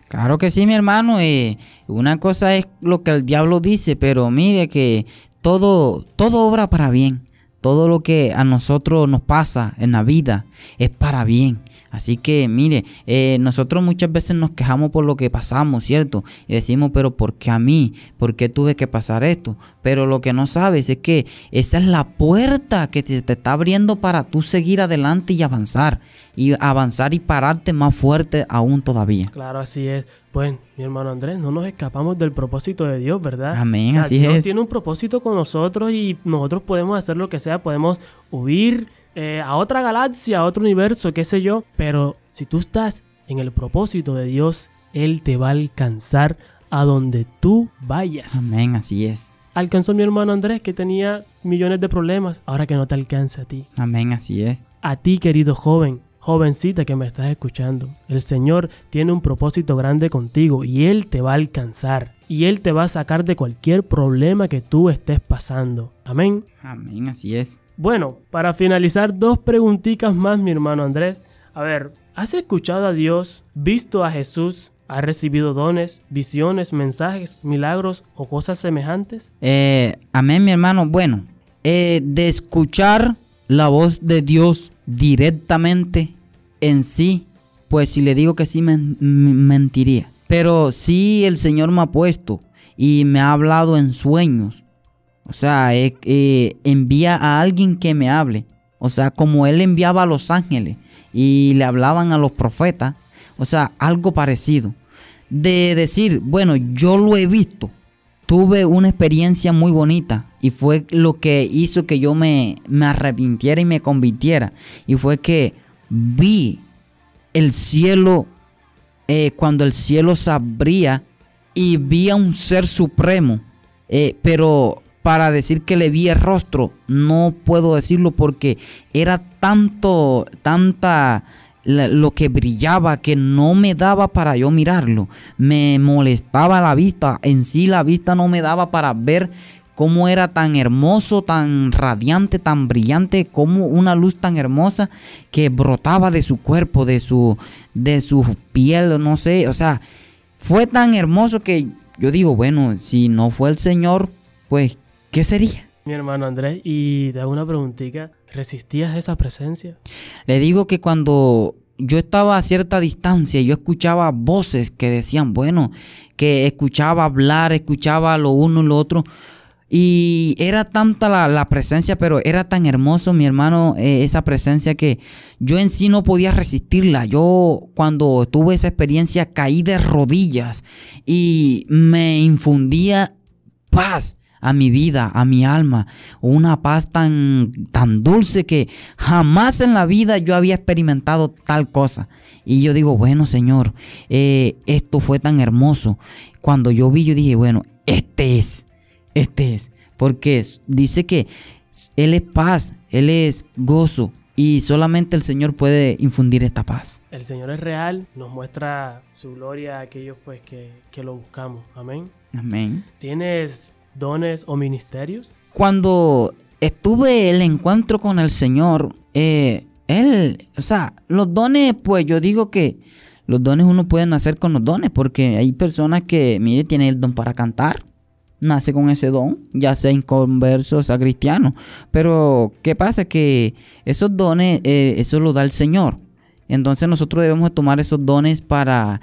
Claro que sí, mi hermano. Eh, una cosa es lo que el diablo dice, pero mire que todo, todo obra para bien. Todo lo que a nosotros nos pasa en la vida es para bien. Así que mire, eh, nosotros muchas veces nos quejamos por lo que pasamos, ¿cierto? Y decimos, pero ¿por qué a mí? ¿Por qué tuve que pasar esto? Pero lo que no sabes es que esa es la puerta que te, te está abriendo para tú seguir adelante y avanzar. Y avanzar y pararte más fuerte aún todavía. Claro, así es. Pues, mi hermano Andrés, no nos escapamos del propósito de Dios, ¿verdad? Amén, así Dios es. tiene un propósito con nosotros y nosotros podemos hacer lo que sea, podemos huir eh, a otra galaxia, a otro universo, qué sé yo. Pero si tú estás en el propósito de Dios, Él te va a alcanzar a donde tú vayas. Amén, así es. Alcanzó mi hermano Andrés que tenía millones de problemas, ahora que no te alcanza a ti. Amén, así es. A ti, querido joven, Jovencita que me estás escuchando, el Señor tiene un propósito grande contigo y Él te va a alcanzar y Él te va a sacar de cualquier problema que tú estés pasando. Amén. Amén, así es. Bueno, para finalizar, dos preguntitas más, mi hermano Andrés. A ver, ¿has escuchado a Dios, visto a Jesús, ¿Has recibido dones, visiones, mensajes, milagros o cosas semejantes? Eh, amén, mi hermano. Bueno, eh, de escuchar la voz de Dios directamente en sí, pues si le digo que sí, me, mentiría. Pero sí el Señor me ha puesto y me ha hablado en sueños. O sea, eh, envía a alguien que me hable. O sea, como Él enviaba a los ángeles y le hablaban a los profetas. O sea, algo parecido. De decir, bueno, yo lo he visto. Tuve una experiencia muy bonita y fue lo que hizo que yo me, me arrepintiera y me convirtiera. Y fue que vi el cielo, eh, cuando el cielo se abría y vi a un ser supremo, eh, pero para decir que le vi el rostro, no puedo decirlo porque era tanto, tanta lo que brillaba que no me daba para yo mirarlo. Me molestaba la vista. En sí la vista no me daba para ver cómo era tan hermoso, tan radiante, tan brillante, como una luz tan hermosa que brotaba de su cuerpo, de su, de su piel, no sé, o sea, fue tan hermoso que yo digo, bueno, si no fue el Señor, pues, ¿qué sería? Mi hermano Andrés, y te hago una preguntita, ¿resistías esa presencia? Le digo que cuando yo estaba a cierta distancia y yo escuchaba voces que decían, bueno, que escuchaba hablar, escuchaba lo uno y lo otro, y era tanta la, presencia, pero era tan hermoso, mi hermano, eh, esa presencia que yo en sí no podía resistirla. Yo cuando tuve esa experiencia caí de rodillas y me infundía paz a mi vida, a mi alma, una paz tan, tan dulce que jamás en la vida yo había experimentado tal cosa. Y yo digo, bueno Señor, eh, esto fue tan hermoso. Cuando yo vi, yo dije, bueno, este es este es. Porque dice que Él es paz, Él es gozo. Y solamente el Señor puede infundir esta paz. El Señor es real, nos muestra su gloria a aquellos pues que, lo buscamos. Amén. Amén. ¿Tienes dones o ministerios? Cuando estuve el encuentro con el Señor, eh, Él, o sea, los dones, pues yo digo que los dones uno puede nacer con los dones, porque hay personas que, mire, tienen el don para cantar, nace con ese don, ya sea inconverso, sea cristiano. Pero, ¿qué pasa? Que esos dones, eh, eso lo da el Señor. Entonces nosotros debemos tomar esos dones para,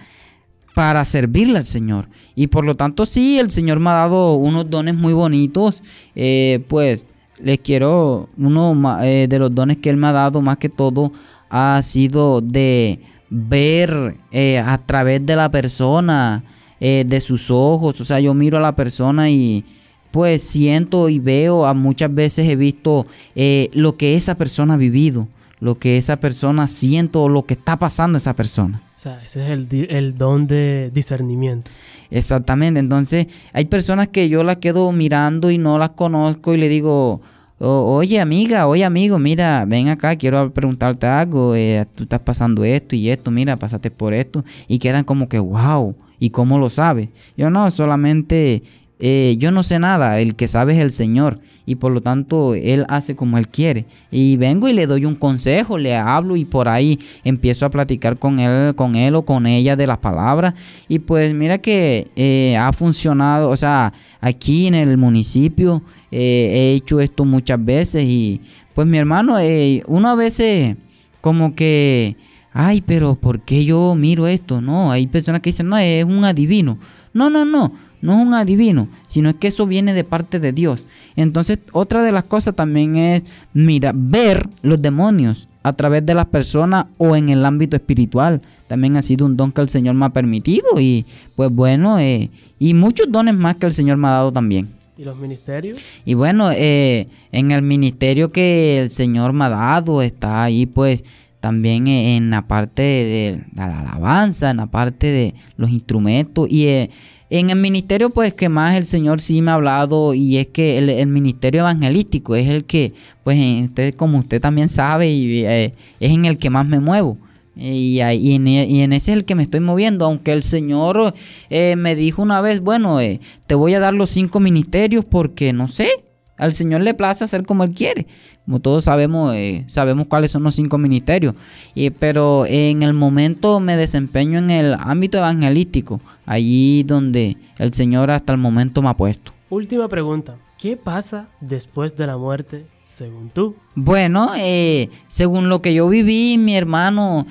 para servirle al Señor. Y por lo tanto, sí, el Señor me ha dado unos dones muy bonitos. Eh, pues les quiero, uno eh, de los dones que Él me ha dado más que todo ha sido de ver a través de la persona eh, de sus ojos. O sea, yo miro a la persona y pues siento y veo, a muchas veces he visto eh, lo que esa persona ha vivido, lo que esa persona siente o lo que está pasando esa persona. O sea, ese es el, don de discernimiento. Exactamente, entonces hay personas que yo las quedo mirando y no las conozco y le digo, "O- oye amiga, oye amigo, mira, ven acá, quiero preguntarte algo, eh, tú estás pasando esto y esto, mira, pasaste por esto y quedan como que, wow, ¿y cómo lo sabes? Yo no, solamente eh, yo no sé nada, el que sabe es el Señor y por lo tanto Él hace como Él quiere. Y vengo y le doy un consejo, le hablo y por ahí empiezo a platicar con Él, con él o con ella de las palabras. Y pues mira que eh, ha funcionado, o sea, aquí en el municipio eh, he hecho esto muchas veces y pues mi hermano, eh, uno a veces como que... Ay, pero ¿por qué yo miro esto? No, hay personas que dicen, no, es un adivino. No, no, no, no es un adivino, sino es que eso viene de parte de Dios. Entonces, otra de las cosas también es, mira, ver los demonios a través de las personas o en el ámbito espiritual. También ha sido un don que el Señor me ha permitido y pues bueno, eh, y muchos dones más que el Señor me ha dado también. ¿Y los ministerios? Y bueno, eh, en el ministerio que el Señor me ha dado, está ahí pues también eh, en la parte de la alabanza, en la parte de los instrumentos y eh, en el ministerio pues que más el Señor sí me ha hablado y es que el, ministerio evangelístico es el que pues usted como usted también sabe y eh, es en el que más me muevo. Y, y en, e- y en ese es el que me estoy moviendo, aunque el Señor eh, me dijo una vez, bueno, eh, te voy a dar los cinco ministerios porque no sé, al Señor le place hacer como Él quiere. Como todos sabemos, eh, sabemos cuáles son los cinco ministerios. Y- pero en el momento me desempeño en el ámbito evangelístico, allí donde el Señor hasta el momento me ha puesto. Última pregunta. ¿Qué pasa después de la muerte, según tú? Bueno, eh, según lo que yo viví, mi hermano,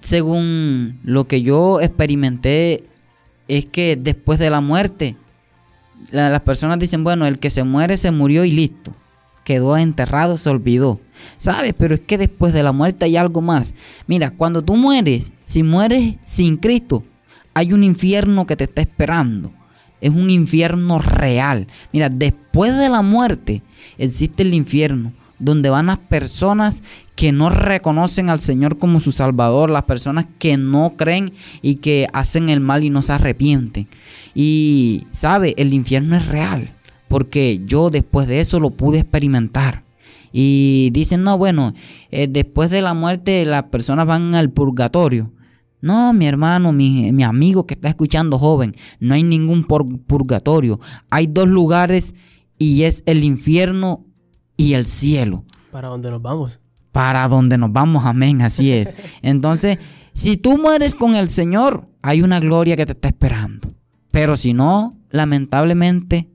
según lo que yo experimenté, es que después de la muerte, la- las personas dicen, bueno, el que se muere se murió y listo. Quedó enterrado, se olvidó. ¿Sabes? Pero es que después de la muerte hay algo más. Mira, cuando tú mueres, si mueres sin Cristo, hay un infierno que te está esperando. Es un infierno real. Mira, después de la muerte existe el infierno, donde van las personas que no reconocen al Señor como su Salvador, las personas que no creen y que hacen el mal y no se arrepienten. Y, ¿sabe? El infierno es real, porque yo después de eso lo pude experimentar. Y dicen, no, bueno, eh, después de la muerte las personas van al purgatorio. No, mi hermano, mi, mi amigo que está escuchando joven, no hay ningún pur- purgatorio. Hay dos lugares y es el infierno y el cielo. ¿Para dónde nos vamos? Para donde nos vamos, amén, así es. <laughs> Entonces, si tú mueres con el Señor, hay una gloria que te está esperando. Pero si no, lamentablemente,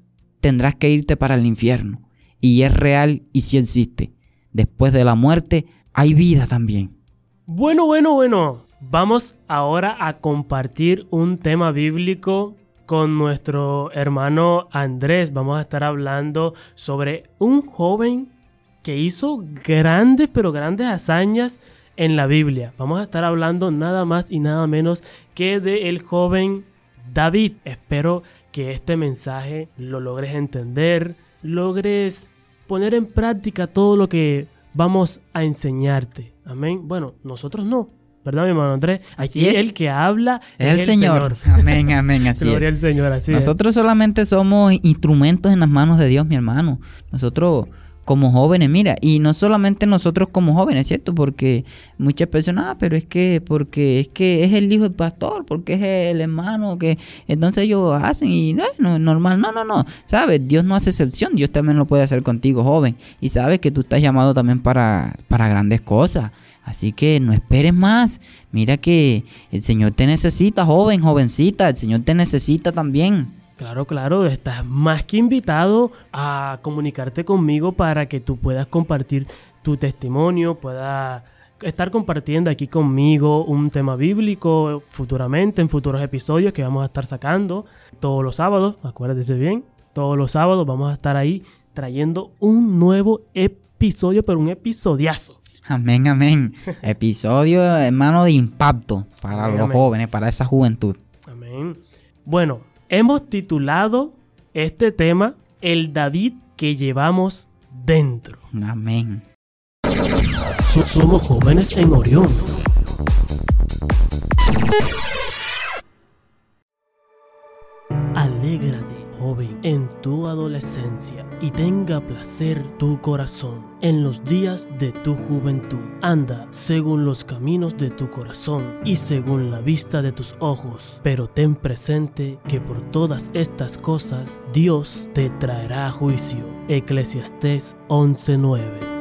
tendrás que irte para el infierno. Y es real y sí existe. Después de la muerte, hay vida también. Bueno, bueno, bueno. Vamos ahora a compartir un tema bíblico con nuestro hermano Andrés. Vamos a estar hablando sobre un joven que hizo grandes, pero grandes hazañas en la Biblia. Vamos a estar hablando nada más y nada menos que de el joven David. Espero que este mensaje lo logres entender, logres poner en práctica todo lo que vamos a enseñarte. Amén. Bueno, nosotros no, ¿verdad, mi hermano Andrés? Aquí es. el que habla Es el Señor. <laughs> Amén, amén, así Gloria es. al Señor, así es. Nosotros solamente somos instrumentos en las manos de Dios, mi hermano. Nosotros como jóvenes, mira, y no solamente nosotros como jóvenes, ¿cierto? Porque muchas personas, ah, pero es que, porque es que es el hijo del pastor, porque es el hermano que entonces ellos hacen y no, es normal, no, no, no, ¿sabes? Dios no hace excepción, Dios también lo puede hacer contigo, joven, y sabes que tú estás llamado también para, para grandes cosas. Así que no esperes más. Mira que el Señor te necesita, joven, jovencita. El Señor te necesita también. Claro, claro, estás más que invitado a comunicarte conmigo para que tú puedas compartir tu testimonio, puedas estar compartiendo aquí conmigo un tema bíblico futuramente, en futuros episodios que vamos a estar sacando todos los sábados, acuérdese bien, todos los sábados vamos a estar ahí trayendo un nuevo episodio, pero un episodiazo. Amén, amén. <laughs> Episodio, hermano, de impacto para Amén, los amén. jóvenes, para esa juventud. Amén. Bueno, hemos titulado este tema El David que llevamos dentro. Amén. somos jóvenes en Orión. Alégrate, joven, en tu adolescencia y tenga placer tu corazón en los días de tu juventud. Anda según los caminos de tu corazón y según la vista de tus ojos, pero ten presente que por todas estas cosas Dios te traerá juicio. Eclesiastés 11:9.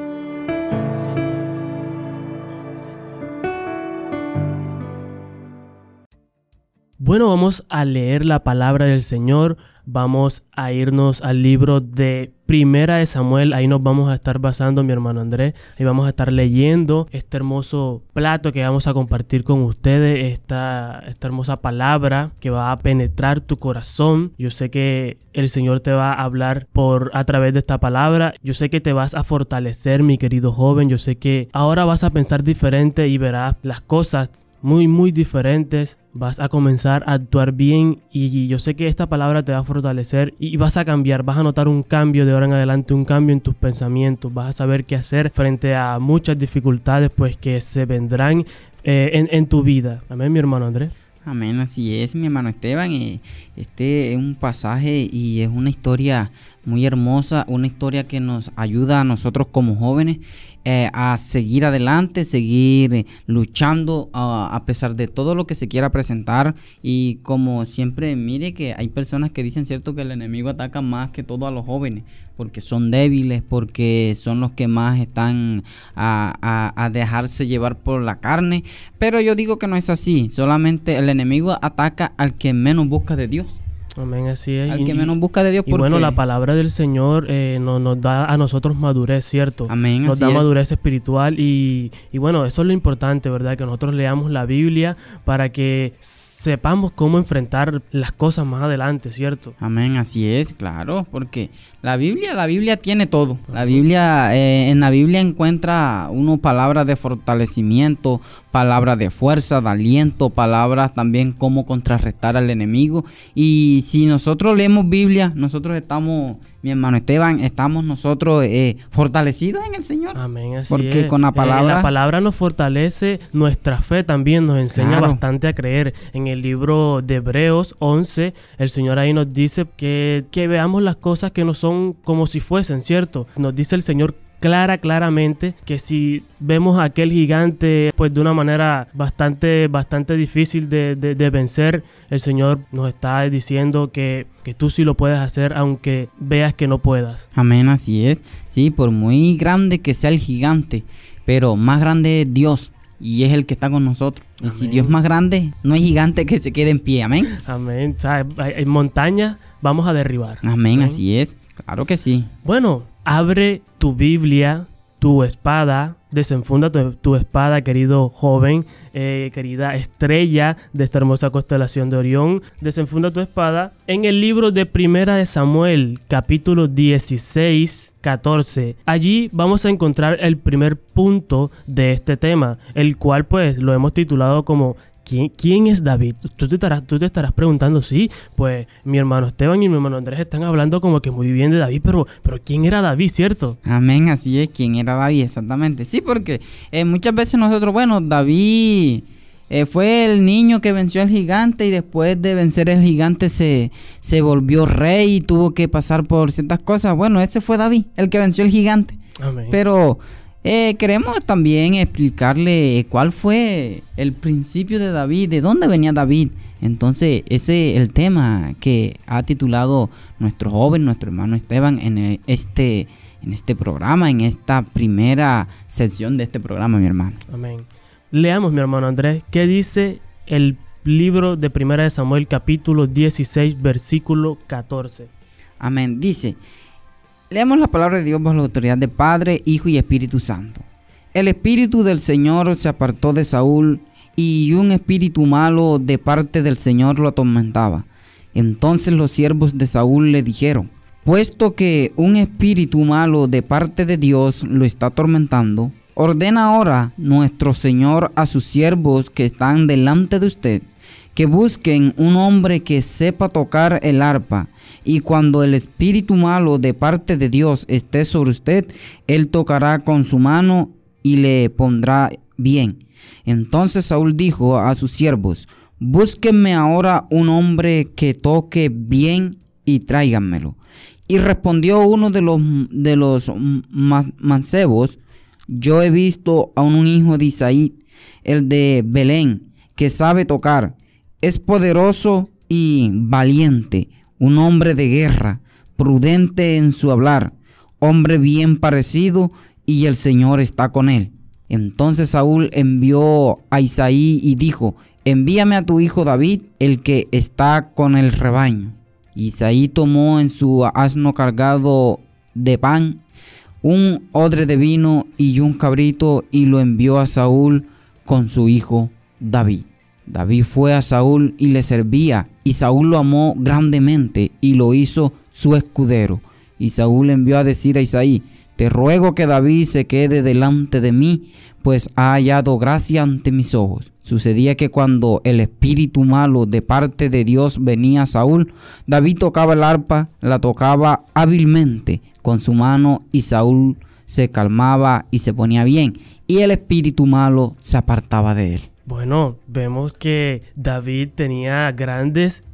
Bueno, vamos a leer la palabra del Señor. Vamos a irnos al libro de Primera de Samuel. Ahí nos vamos a estar basando, mi hermano Andrés. Ahí vamos a estar leyendo este hermoso plato que vamos a compartir con ustedes. Esta, esta hermosa palabra que va a penetrar tu corazón. Yo sé que el Señor te va a hablar por a través de esta palabra. Yo sé que te vas a fortalecer, mi querido joven. Yo sé que ahora vas a pensar diferente y verás las cosas muy, muy diferentes. Vas a comenzar a actuar bien y yo sé que esta palabra te va a fortalecer y vas a cambiar, vas a notar un cambio de ahora en adelante, un cambio en tus pensamientos, vas a saber qué hacer frente a muchas dificultades pues que se vendrán eh, en, en tu vida. Amén, mi hermano Andrés. Amén, así es, mi hermano Esteban. Eh, este es un pasaje y es una historia muy hermosa, una historia que nos ayuda a nosotros como jóvenes eh, a seguir adelante, seguir eh, luchando a pesar de todo lo que se quiera presentar. Y como siempre, mire que hay personas que dicen cierto que el enemigo ataca más que todo a los jóvenes, porque son débiles, porque son los que más están a, a dejarse llevar por la carne. Pero yo digo que no es así, solamente el enemigo ataca al que menos busca de Dios. Amén, así es. Al que menos busca de Dios. Y bueno, la palabra del Señor eh, nos, da a nosotros madurez, ¿cierto? Amén. Nos da madurez espiritual y, y, bueno, eso es lo importante, ¿verdad? Que nosotros leamos la Biblia para que sepamos cómo enfrentar las cosas más adelante, ¿cierto? Amén, así es, claro, porque la Biblia, la Biblia tiene todo. La Biblia, eh, en la Biblia encuentra uno palabras de fortalecimiento, palabras de fuerza, de aliento, palabras también cómo contrarrestar al enemigo. Y si nosotros leemos Biblia, nosotros estamos mi hermano Esteban, estamos nosotros eh, fortalecidos en el Señor. Amén, así Porque con la eh, palabra... la palabra nos fortalece, nuestra fe también nos enseña bastante a creer. En el libro de Hebreos 11, el Señor ahí nos dice que, que veamos las cosas que no son como si fuesen, ¿cierto? Nos dice el Señor clara, claramente que si vemos a aquel gigante pues de una manera bastante, bastante difícil de, vencer, el Señor nos está diciendo que, que tú sí lo puedes hacer aunque veas que no puedas. Amén, así es. Sí, por muy grande que sea el gigante, pero más grande es Dios y es el que está con nosotros. Y si Dios es más grande, no hay gigante que se quede en pie. Amén. Amén. en montaña vamos a derribar. Amén, así es. Claro que sí. Bueno, abre tu Biblia, tu espada, desenfunda tu, espada, querido joven, eh, querida estrella de esta hermosa constelación de Orión. Desenfunda tu espada en el libro de Primera de Samuel, capítulo 16, 14. Allí vamos a encontrar el primer punto de este tema, el cual pues lo hemos titulado como ¿Quién, es David? Tú te, estarás, tú te estarás preguntando, sí, pues mi hermano Esteban y mi hermano Andrés están hablando como que muy bien de David, pero, pero ¿quién era David, cierto? Amén, así es, ¿quién era David? Exactamente. Sí, porque eh, muchas veces nosotros, bueno, David eh, fue el niño que venció al gigante y después de vencer al gigante se, se volvió rey y tuvo que pasar por ciertas cosas. Bueno, ese fue David, el que venció al gigante. Amén. Pero eh, queremos también explicarle cuál fue el principio de David, de dónde venía David. Entonces, ese es el tema que ha titulado nuestro joven, nuestro hermano Esteban, en este, en este programa, en esta primera sesión de este programa, mi hermano. Amén. Leamos, mi hermano Andrés, ¿qué dice el libro de Primera de Samuel, capítulo 16, versículo 14? Amén. Dice. Leemos la palabra de Dios bajo la autoridad de Padre, Hijo y Espíritu Santo. El espíritu del Señor se apartó de Saúl y un espíritu malo de parte del Señor lo atormentaba. Entonces los siervos de Saúl le dijeron, puesto que un espíritu malo de parte de Dios lo está atormentando, ordena ahora nuestro Señor a sus siervos que están delante de usted, que busquen un hombre que sepa tocar el arpa y cuando el espíritu malo de parte de Dios esté sobre usted, él tocará con su mano y le pondrá bien. Entonces Saúl dijo a sus siervos, búsquenme ahora un hombre que toque bien y tráiganmelo. Y respondió uno de los, de los mancebos, yo he visto a un hijo de Isaí, el de Belén, que sabe tocar, es poderoso y valiente, un hombre de guerra, prudente en su hablar, hombre bien parecido, y el Señor está con él. Entonces Saúl envió a Isaí y dijo, envíame a tu hijo David, el que está con el rebaño. Isaí tomó en su asno cargado de pan un odre de vino y un cabrito y lo envió a Saúl con su hijo David. David fue a Saúl y le servía, y Saúl lo amó grandemente y lo hizo su escudero. Y Saúl envió a decir a Isaí, te ruego que David se quede delante de mí, pues ha hallado gracia ante mis ojos. Sucedía que cuando el espíritu malo de parte de Dios venía a Saúl, David tocaba el arpa, la tocaba hábilmente con su mano y Saúl se calmaba y se ponía bien, y el espíritu malo se apartaba de él. Bueno, vemos que David tenía grandes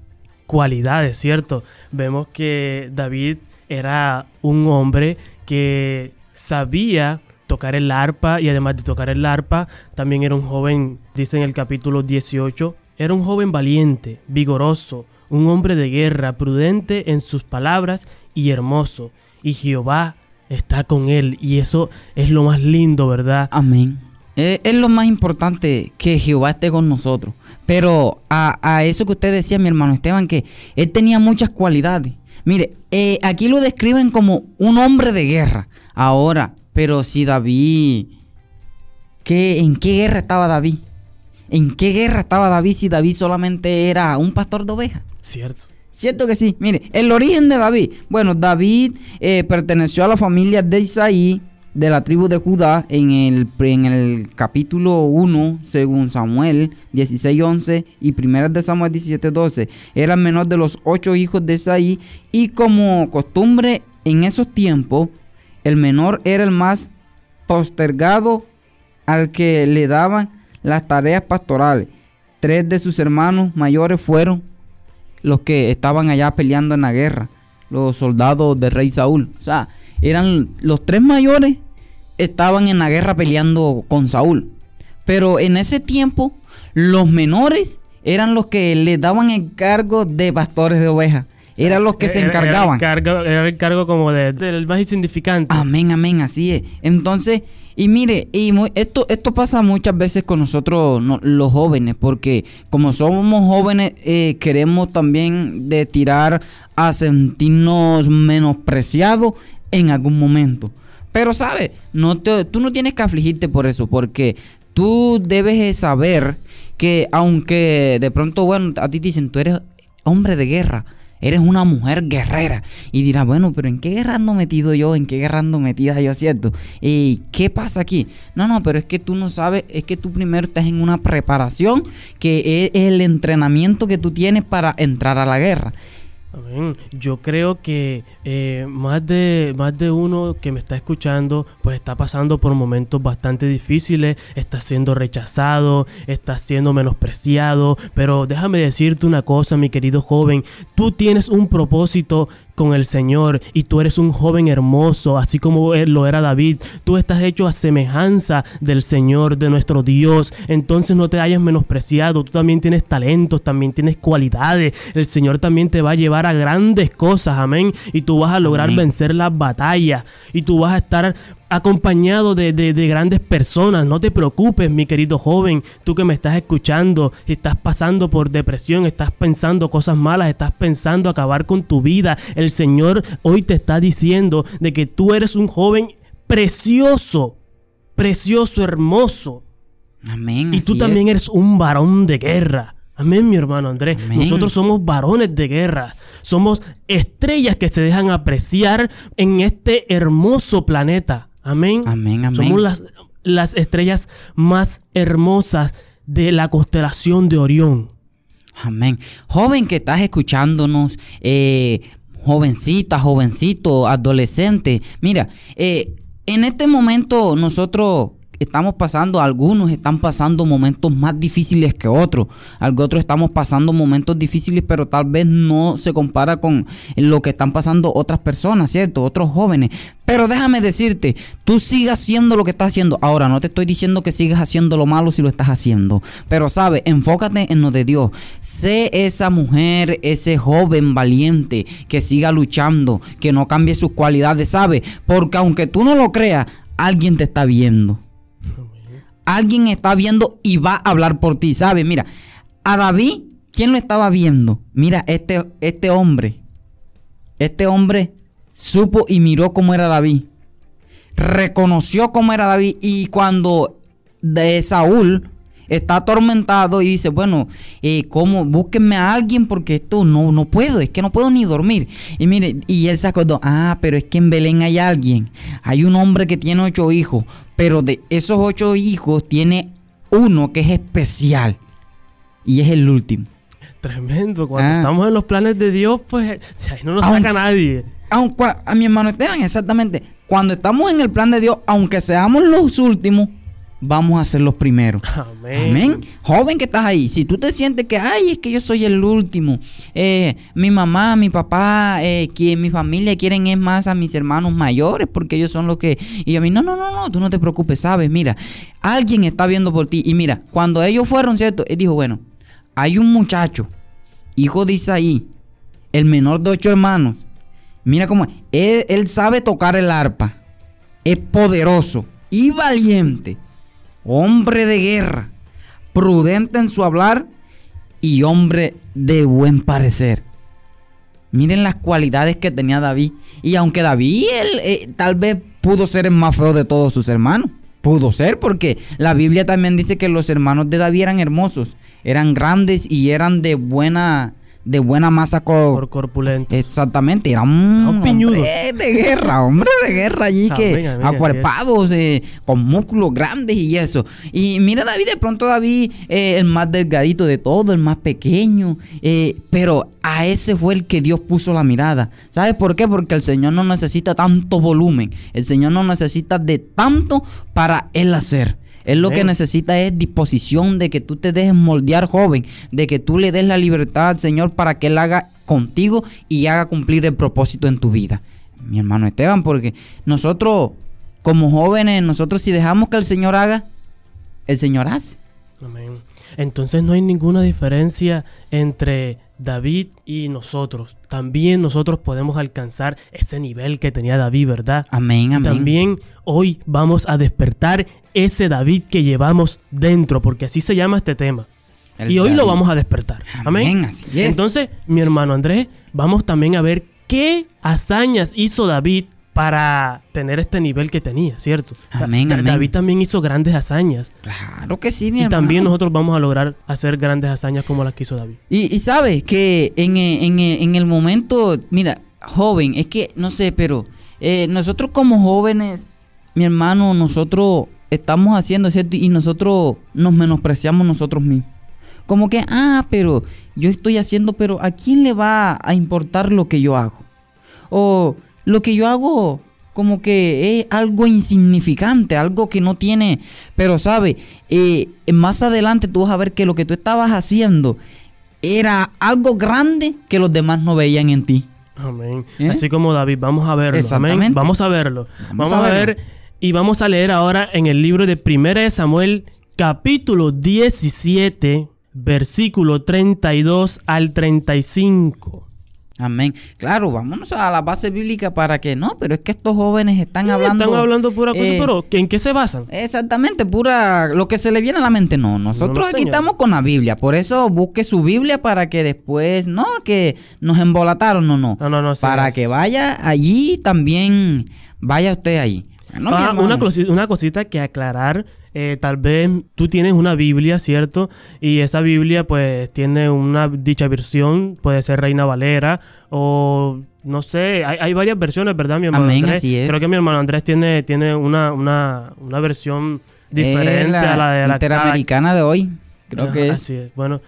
cualidades, ¿cierto? Vemos que David era un hombre que sabía tocar el arpa y además de tocar el arpa, también era un joven, dice en el capítulo 18, era un joven valiente, vigoroso, un hombre de guerra, prudente en sus palabras y hermoso. Y Jehová está con él y eso es lo más lindo, ¿verdad? Amén. Es, lo más importante que Jehová esté con nosotros. Pero a, eso que usted decía, mi hermano Esteban, que él tenía muchas cualidades. Mire, eh, aquí lo describen como un hombre de guerra. Ahora, pero si David, ¿qué, ¿en qué guerra estaba David? ¿En qué guerra estaba David si David solamente era un pastor de ovejas? Cierto. Cierto que sí. Mire, el origen de David. Bueno, David eh, perteneció a la familia de Isaí, de la tribu de Judá en el, en el capítulo 1, según Samuel 16:11 y primeras de Samuel 17:12. Era el menor de los ocho hijos de Isaí y como costumbre en esos tiempos, el menor era el más postergado al que le daban las tareas pastorales. Tres de sus hermanos mayores fueron los que estaban allá peleando en la guerra, los soldados del rey Saúl. O sea, eran los tres mayores estaban en la guerra peleando con Saúl. Pero en ese tiempo, los menores eran los que le daban el cargo de pastores de ovejas. eran los que se encargaban. Era el cargo, como del más insignificante. Amén, amén, así es. Entonces, y mire, y esto, esto pasa muchas veces con nosotros los jóvenes, porque como somos jóvenes, eh, queremos también de tirar a sentirnos menospreciados en algún momento. Pero, ¿sabes? No tú no tienes que afligirte por eso, porque tú debes saber que aunque de pronto, bueno, a ti te dicen, tú eres hombre de guerra, eres una mujer guerrera. Y dirás, bueno, pero ¿en qué guerra ando metido yo? ¿En qué guerra ando metida yo, cierto? ¿Y qué pasa aquí? No, no, pero es que tú no sabes, es que tú primero estás en una preparación que es el entrenamiento que tú tienes para entrar a la guerra. Yo creo que eh, más, de, más de uno que me está escuchando pues está pasando por momentos bastante difíciles, está siendo rechazado, está siendo menospreciado, pero déjame decirte una cosa mi querido joven, tú tienes un propósito con el Señor y tú eres un joven hermoso, así como lo era David. Tú estás hecho a semejanza del Señor, de nuestro Dios. Entonces no te hayas menospreciado. Tú también tienes talentos, también tienes cualidades. El Señor también te va a llevar a grandes cosas, amén. Y tú vas a lograr vencer las batallas. Y tú vas a estar acompañado de, grandes personas. No te preocupes, mi querido joven, tú que me estás escuchando, estás pasando por depresión, estás pensando cosas malas, estás pensando acabar con tu vida. El Señor hoy te está diciendo de que tú eres un joven precioso, precioso, hermoso. Amén. Y tú también eres un varón de guerra. Amén, mi hermano Andrés. Nosotros somos varones de guerra. Somos estrellas que se dejan apreciar en este hermoso planeta. Amén. Amén, amén. Somos las, las estrellas más hermosas de la constelación de Orión. Amén. Joven que estás escuchándonos, eh, jovencita, jovencito, adolescente. Mira, eh, en este momento nosotros estamos pasando, algunos están pasando momentos más difíciles que otros. Algo otros estamos pasando momentos difíciles, pero tal vez no se compara con lo que están pasando otras personas, ¿cierto? Otros jóvenes. Pero déjame decirte, tú sigas haciendo lo que estás haciendo. Ahora, no te estoy diciendo que sigas haciendo lo malo si lo estás haciendo. Pero sabes, enfócate en lo de Dios. Sé esa mujer, ese joven valiente que siga luchando, que no cambie sus cualidades, ¿sabes? Porque aunque tú no lo creas, alguien te está viendo alguien está viendo y va a hablar por ti, ¿sabes? Mira, a David, ¿quién lo estaba viendo? Mira, este, este hombre, este hombre supo y miró cómo era David. Reconoció cómo era David y cuando de Saúl está atormentado y dice, bueno, eh, ¿cómo? Búsquenme a alguien porque esto no, no puedo, es que no puedo ni dormir. Y mire, y él se acordó, ah, pero es que en Belén hay alguien, hay un hombre que tiene ocho hijos, pero de esos ocho hijos tiene uno que es especial y es el último. Tremendo, cuando Ah. estamos en los planes de Dios, pues ahí no nos saca nadie. Aunque a mi hermano Esteban, exactamente, cuando estamos en el plan de Dios, aunque seamos los últimos, vamos a ser los primeros. Amén. Amén. Joven que estás ahí, si tú te sientes que, ay, es que yo soy el último, eh, mi mamá, mi papá, eh, que mi familia quieren es más a mis hermanos mayores porque ellos son los que... Y a mí, no, no, no, no, tú no te preocupes, sabes, mira, alguien está viendo por ti. Y mira, cuando ellos fueron, ¿cierto? Él dijo, bueno, hay un muchacho, hijo de Isaí, el menor de ocho hermanos. Mira cómo. Él, él sabe tocar el arpa, es poderoso y valiente hombre de guerra, prudente en su hablar y hombre de buen parecer. Miren las cualidades que tenía David. Y aunque David eh, tal vez pudo ser el más feo de todos sus hermanos. Pudo ser porque la Biblia también dice que los hermanos de David eran hermosos, eran grandes y eran de buena de buena masa co- Por corpulento. Exactamente, era un, hombre de guerra, hombre de guerra allí que acuerpados, eh, con músculos grandes y eso. Y mira David, de pronto David, eh, el más delgadito de todo, el más pequeño, eh, pero a ese fue el que Dios puso la mirada. ¿Sabes por qué? Porque el Señor no necesita tanto volumen, el Señor no necesita de tanto para Él hacer. Él lo que necesita es disposición de que tú te dejes moldear joven, de que tú le des la libertad al Señor para que Él haga contigo y haga cumplir el propósito en tu vida. Mi hermano Esteban, porque nosotros como jóvenes, nosotros si dejamos que el Señor haga, el Señor hace. Amén. Entonces no hay ninguna diferencia entre David y nosotros. También nosotros podemos alcanzar ese nivel que tenía David, ¿verdad? Amén, Y amén. también hoy vamos a despertar ese David que llevamos dentro, porque así se llama este tema. El y hoy lo vamos a despertar. Amén. Amén, así es. Entonces, mi hermano Andrés, vamos también a ver qué hazañas hizo David para tener este nivel que tenía, ¿cierto? Amén, Da- amén. David también hizo grandes hazañas. Claro que sí, mi Y hermano. también nosotros vamos a lograr hacer grandes hazañas como las que hizo David. Y, y sabes que en, eh, en, eh, en el momento, mira, joven, es que no sé, pero eh, nosotros como jóvenes, mi hermano, nosotros estamos haciendo, ¿cierto? Y nosotros nos menospreciamos nosotros mismos. Como que, ah, pero yo estoy haciendo, pero ¿a quién le va a importar lo que yo hago? O lo que yo hago como que es algo insignificante, algo que no tiene, pero sabe, Eh, más adelante tú vas a ver que lo que tú estabas haciendo era algo grande que los demás no veían en ti. Amén. ¿Eh? Así como David, vamos a verlo. Amén. Vamos a verlo. Vamos Vamos, a a, ver y vamos a leer ahora en el libro de 1 de Samuel, capítulo 17, versículo 32 al 35. Amén. Claro, vámonos a la base bíblica para que no, pero es que estos jóvenes están hablando. Están hablando pura cosa, eh, pero ¿en qué se basan? Exactamente, pura lo que se le viene a la mente. No, nosotros No, aquí señor. estamos con la Biblia. Por eso busque su Biblia para que después, no, que nos embolataron, no, no. No, no, no, para que vaya allí también, vaya usted ahí. Bueno, Ah, una, cosi- una cosita que aclarar. Eh, tal vez tú tienes una Biblia, ¿cierto? Y esa Biblia pues tiene una dicha versión, puede ser Reina Valera o no sé, hay, hay varias versiones, ¿verdad, mi hermano Amén, Andrés? así es. Creo que mi hermano Andrés tiene, tiene una, una, una versión diferente Es a la de la interamericana de hoy. Creo Ajá, que es. Así es. Bueno,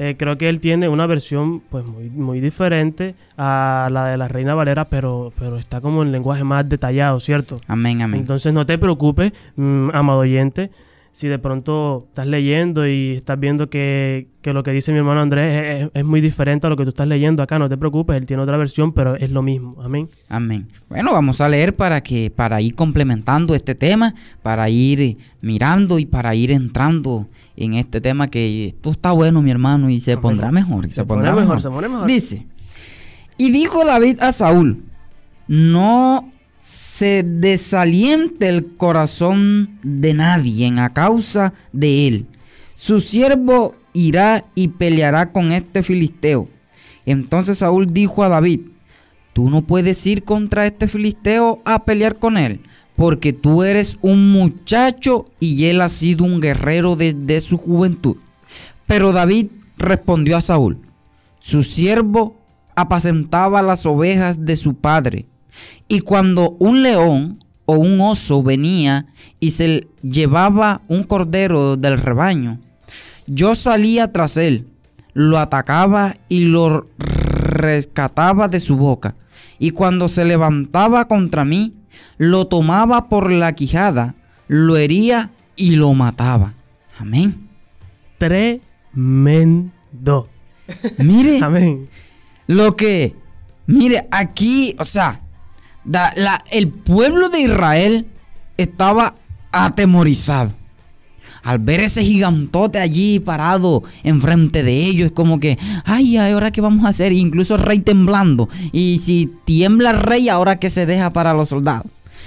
Eh, creo que él tiene una versión pues muy, muy diferente a la de la Reina Valera, pero, pero está como en lenguaje más detallado, ¿cierto? Amén, amén. Entonces no te preocupes, mm, amado oyente, si de pronto estás leyendo y estás viendo que, que lo que dice mi hermano Andrés es, es, muy diferente a lo que tú estás leyendo acá, no te preocupes, él tiene otra versión, pero es lo mismo. Amén. Amén. Bueno, vamos a leer para que para ir complementando este tema, para ir mirando y para ir entrando en este tema que esto está bueno, mi hermano, y se Amén. pondrá mejor. y Se, pondrá mejor, se pone mejor. Dice, y dijo David a Saúl, no se desaliente el corazón de nadie a causa de él. Su siervo irá y peleará con este filisteo. Entonces Saúl dijo a David, tú no puedes ir contra este filisteo a pelear con él, porque tú eres un muchacho y él ha sido un guerrero desde su juventud. Pero David respondió a Saúl, su siervo apacentaba las ovejas de su padre. Y cuando un león o un oso venía y se llevaba un cordero del rebaño, yo salía tras él, lo atacaba y lo rescataba de su boca. Y cuando se levantaba contra mí, lo tomaba por la quijada, lo hería y lo mataba. Amén. Tremendo. Mire Amén. lo que, mire, aquí, o sea, el pueblo de Israel estaba atemorizado. Al ver ese gigantote allí parado enfrente de ellos, como que, ay, ay, ahora qué vamos a hacer. Incluso el rey temblando. Y si tiembla el rey, ahora que se deja para los soldados.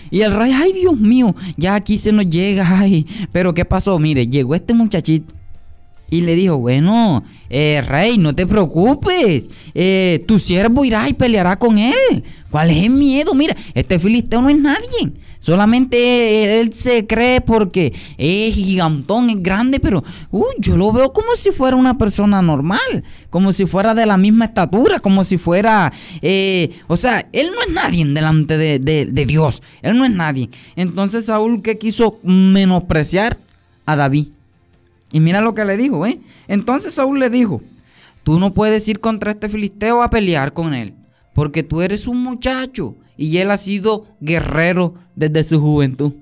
Y el rey, ay, Dios mío, ya aquí se nos llega, ay. Pero ¿qué pasó? Mire, llegó este muchachito. Y le dijo, bueno, eh, rey, no te preocupes. eh, tu siervo irá y peleará con él. ¿Cuál es el miedo? Mira, este filisteo no es nadie. Solamente él se cree porque es gigantón, es grande, pero uy, yo lo veo como si fuera una persona normal, como si fuera de la misma estatura, como si fuera, eh, o sea, él no es nadie delante de, de- de Dios, él no es nadie. Entonces Saúl que quiso menospreciar a David. Y mira lo que le dijo, ¿eh? Entonces Saúl le dijo, tú no puedes ir contra este filisteo a pelear con él, porque tú eres un muchacho y él ha sido guerrero desde su juventud.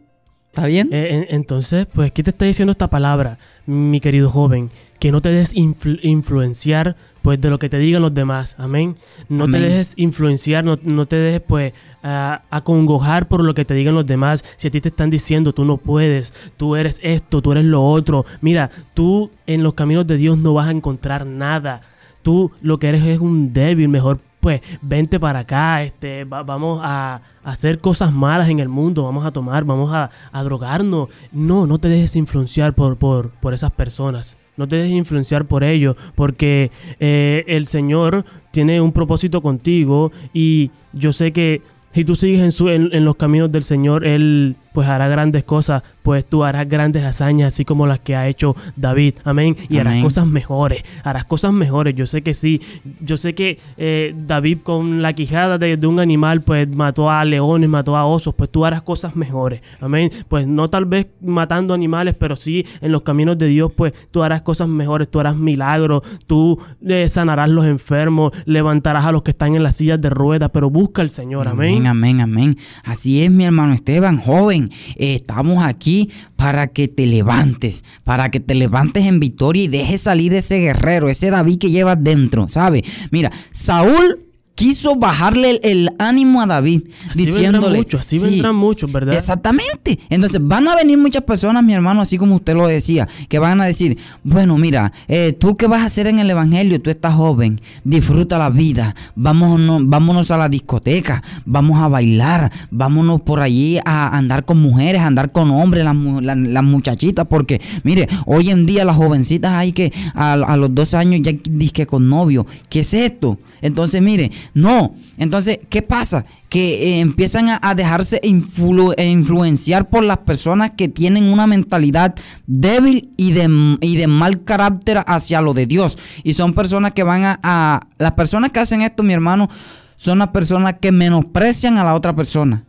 ¿Está bien? Eh, en- entonces, pues, ¿qué te está diciendo esta palabra, mi querido joven? Que no te dejes influ- influenciar, pues, de lo que te digan los demás. Amén. No Amén. te dejes influenciar, no, no te dejes, pues, a- acongojar por lo que te digan los demás. Si a ti te están diciendo, tú no puedes, tú eres esto, tú eres lo otro. Mira, tú en los caminos de Dios no vas a encontrar nada. Tú lo que eres es un débil, mejor pues vente para acá, este, va- vamos a, hacer cosas malas en el mundo, vamos a tomar, vamos a, a drogarnos. No, no te dejes influenciar por, por, por esas personas. No te dejes influenciar por ellos, porque eh, el Señor tiene un propósito contigo y yo sé que si tú sigues en, su, en, en los caminos del Señor, Él pues hará grandes cosas, pues tú harás grandes hazañas, así como las que ha hecho David, amén, y harás cosas mejores, harás cosas mejores, yo sé que sí, yo sé que eh, David con la quijada de, de un animal, pues mató a leones, mató a osos, pues tú harás cosas mejores, amén, pues no tal vez matando animales, pero sí en los caminos de Dios, pues tú harás cosas mejores, tú harás milagros, tú eh, sanarás los enfermos, levantarás a los que están en las sillas de ruedas, pero busca al Señor, amén. Amén, amén, amén. Así es, mi hermano Esteban, joven. eh, estamos aquí para que te levantes, para que te levantes en victoria y dejes salir ese guerrero, ese David que llevas dentro, ¿sabes? Mira, Saúl quiso bajarle el, el ánimo a David, Así vendrán diciéndole. muchos, así Sí, vendrán muchos, ¿verdad? Exactamente. Entonces van a venir muchas personas, mi hermano, así como usted lo decía, que van a decir, bueno, mira, eh, tú qué vas a hacer en el Evangelio, tú estás joven, disfruta la vida, vámonos, vámonos a la discoteca, vamos a bailar, vámonos por allí a andar con mujeres, a andar con hombres, las, mu- la- las muchachitas, porque mire, hoy en día las jovencitas hay que a, a los dos años ya disque con novio. ¿Qué es esto? Entonces, mire, no. Entonces, ¿qué pasa? Que eh, empiezan a, dejarse influ- e influenciar por las personas que tienen una mentalidad débil y de, mal carácter hacia lo de Dios. Y son personas que van a, a- Las personas que hacen esto, mi hermano, son las personas que menosprecian a la otra persona.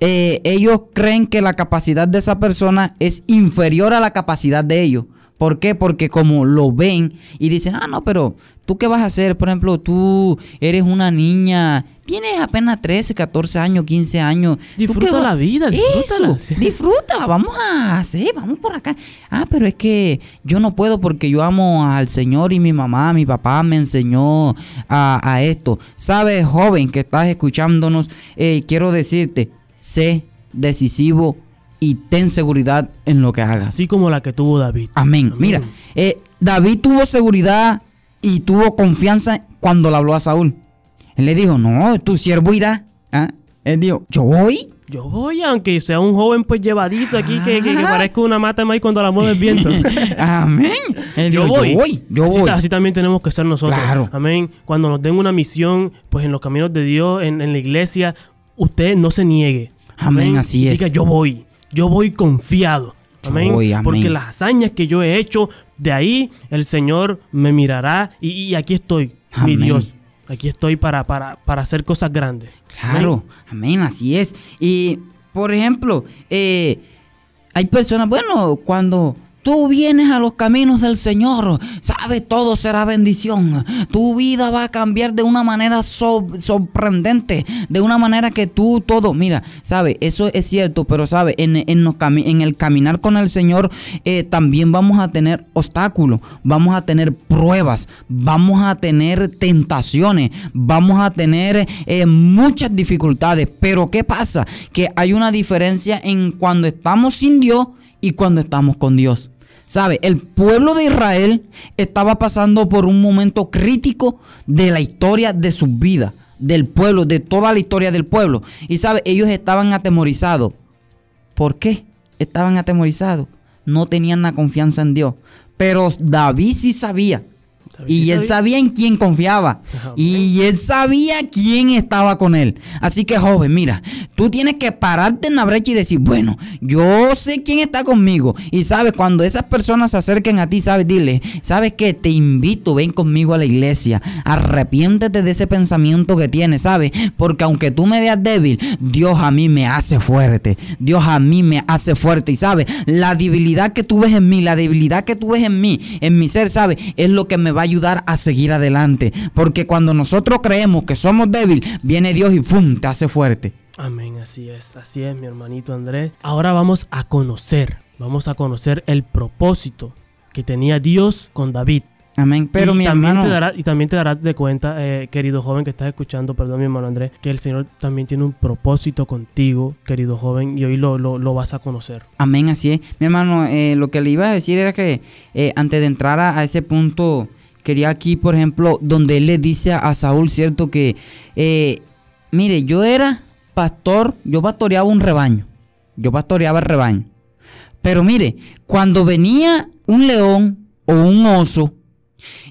Eh, ellos creen que la capacidad de esa persona es inferior a la capacidad de ellos. ¿Por qué? Porque como lo ven y dicen, ah, no, pero tú qué vas a hacer, por ejemplo, tú eres una niña, tienes apenas 13, 14 años, 15 años. Disfruta la vida, disfrútala. Eso, <laughs> disfrútala, vamos a hacer, vamos por acá. Ah, pero es que yo no puedo porque yo amo al Señor y mi mamá, mi papá me enseñó a, a esto. Sabes, joven que estás escuchándonos, eh, quiero decirte, sé decisivo y ten seguridad en lo que hagas. Así como la que tuvo David. Amén. Mira, eh, David tuvo seguridad y tuvo confianza cuando le habló a Saúl. Él le dijo, no, tu siervo irá. ¿Ah? Él dijo, yo voy. Yo voy, aunque sea un joven pues llevadito aquí que, que, parezca una mata maíz cuando la mueve el viento. <laughs> Amén. yo, voy. yo voy. Yo así, voy. Así también tenemos que ser nosotros. Claro. Amén. Cuando nos den una misión, pues en los caminos de Dios, en, en la iglesia, usted no se niegue. Amén, así es. Diga, yo voy yo voy confiado. Amén. Porque las hazañas que yo he hecho, de ahí el Señor me mirará y, aquí estoy, mi Dios. Aquí estoy para, para, para hacer cosas grandes. Claro, amén, así es. Y, por ejemplo, eh, hay personas, bueno, cuando Tú vienes a los caminos del Señor, sabes, todo será bendición. Tu vida va a cambiar de una manera sorprendente, de una manera que tú todo, mira, sabes, eso es cierto, pero sabes, en, el caminar con el Señor eh, también vamos a tener obstáculos, vamos a tener pruebas, vamos a tener tentaciones, vamos a tener eh, muchas dificultades. Pero ¿qué pasa? Que hay una diferencia en cuando estamos sin Dios y cuando estamos con Dios. ¿Sabe? El pueblo de Israel estaba pasando por un momento crítico de la historia de su vida, del pueblo, de toda la historia del pueblo. Y sabe, ellos estaban atemorizados. ¿Por qué? Estaban atemorizados. No tenían la confianza en Dios. Pero David sí sabía y él sabía en quién confiaba. Y él sabía quién estaba con él. Así que, joven, mira, tú tienes que pararte en la brecha y decir, bueno, yo sé quién está conmigo. Y sabes, cuando esas personas se acerquen a ti, sabes, dile, sabes que te invito, ven conmigo a la iglesia. Arrepiéntete de ese pensamiento que tienes, ¿sabes? Porque aunque tú me veas débil, Dios a mí me hace fuerte. Dios a mí me hace fuerte. Y sabes, la debilidad que tú ves en mí, la debilidad que tú ves en mí, en mi ser, ¿sabes? Es lo que me va a ayudar a seguir adelante. Porque cuando nosotros creemos que somos débiles, viene Dios y ¡fum! te hace fuerte. Amén, así es, así es mi hermanito Andrés. Ahora vamos a conocer, vamos a conocer el propósito que tenía Dios con David. Amén. Pero y mi también hermano... Te dará, y también te darás de cuenta, eh, querido joven que estás escuchando, perdón mi hermano Andrés, que el Señor también tiene un propósito contigo, querido joven, y hoy lo, lo, vas a conocer. Amén, así es. Mi hermano, eh, lo que le iba a decir era que eh, antes de entrar a, ese punto, quería aquí, por ejemplo, donde él le dice a Saúl, ¿cierto? Que, mire, yo era pastor, yo pastoreaba un rebaño. Yo pastoreaba el rebaño. Pero mire, cuando venía un león o un oso,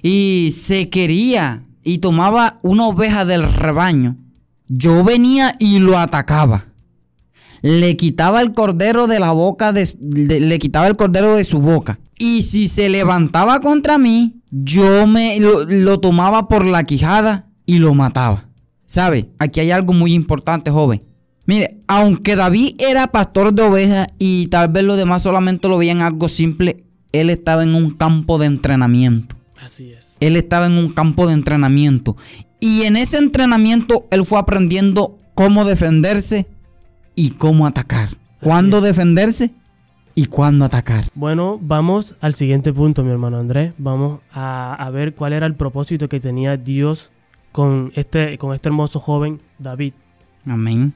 y se quería y tomaba una oveja del rebaño, yo venía y lo atacaba. Le quitaba el cordero de la boca, de, le quitaba el cordero de su boca. Y si se levantaba contra mí, yo me lo, lo tomaba por la quijada y lo mataba. ¿Sabe? Aquí hay algo muy importante, joven. Mire, aunque David era pastor de ovejas y tal vez los demás solamente lo veían algo simple, él estaba en un campo de entrenamiento. Así es. Él estaba en un campo de entrenamiento. Y en ese entrenamiento él fue aprendiendo cómo defenderse y cómo atacar. ¿Cuándo defenderse? Y cuándo atacar. Bueno, vamos al siguiente punto, mi hermano Andrés. Vamos a, a, ver cuál era el propósito que tenía Dios con este, con este hermoso joven David. Amén.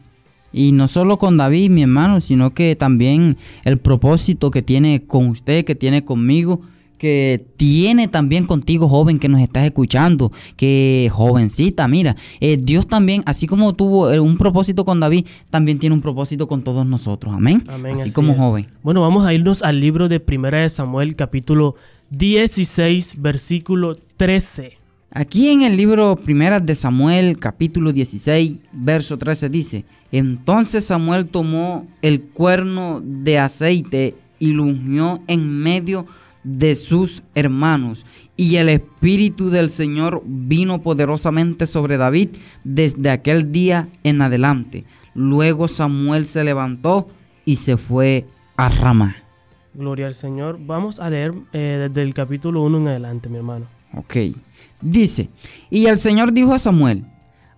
Y no solo con David, mi hermano, sino que también el propósito que tiene con usted, que tiene conmigo, que tiene también contigo, joven, que nos estás escuchando, que jovencita, mira, eh, Dios también, así como tuvo eh, un propósito con David, también tiene un propósito con todos nosotros, amén. así, como joven. Bueno, vamos a irnos al libro de Primera de Samuel, capítulo 16, versículo 13. Aquí en el libro Primera de Samuel, capítulo 16, verso 13 dice, entonces Samuel tomó el cuerno de aceite y lo ungió en medio de de sus hermanos. Y el Espíritu del Señor vino poderosamente sobre David desde aquel día en adelante. Luego Samuel se levantó y se fue a Ramá. Gloria al Señor. Vamos a leer eh, desde el capítulo 1 en adelante, mi hermano. Ok. Dice, y el Señor dijo a Samuel,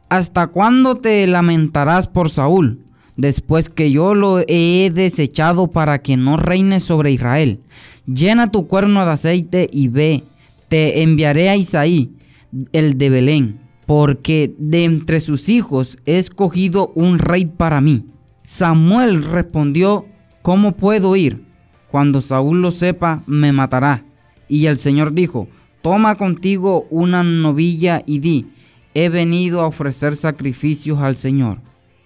¿hasta cuándo te lamentarás por Saúl? Después que yo lo he desechado para que no reine sobre Israel. Llena tu cuerno de aceite y ve, te enviaré a Isaí, el de Belén, porque de entre sus hijos he escogido un rey para mí. Samuel respondió, ¿cómo puedo ir? Cuando Saúl lo sepa, me matará. Y el Señor dijo, toma contigo una novilla y di, he venido a ofrecer sacrificios al Señor.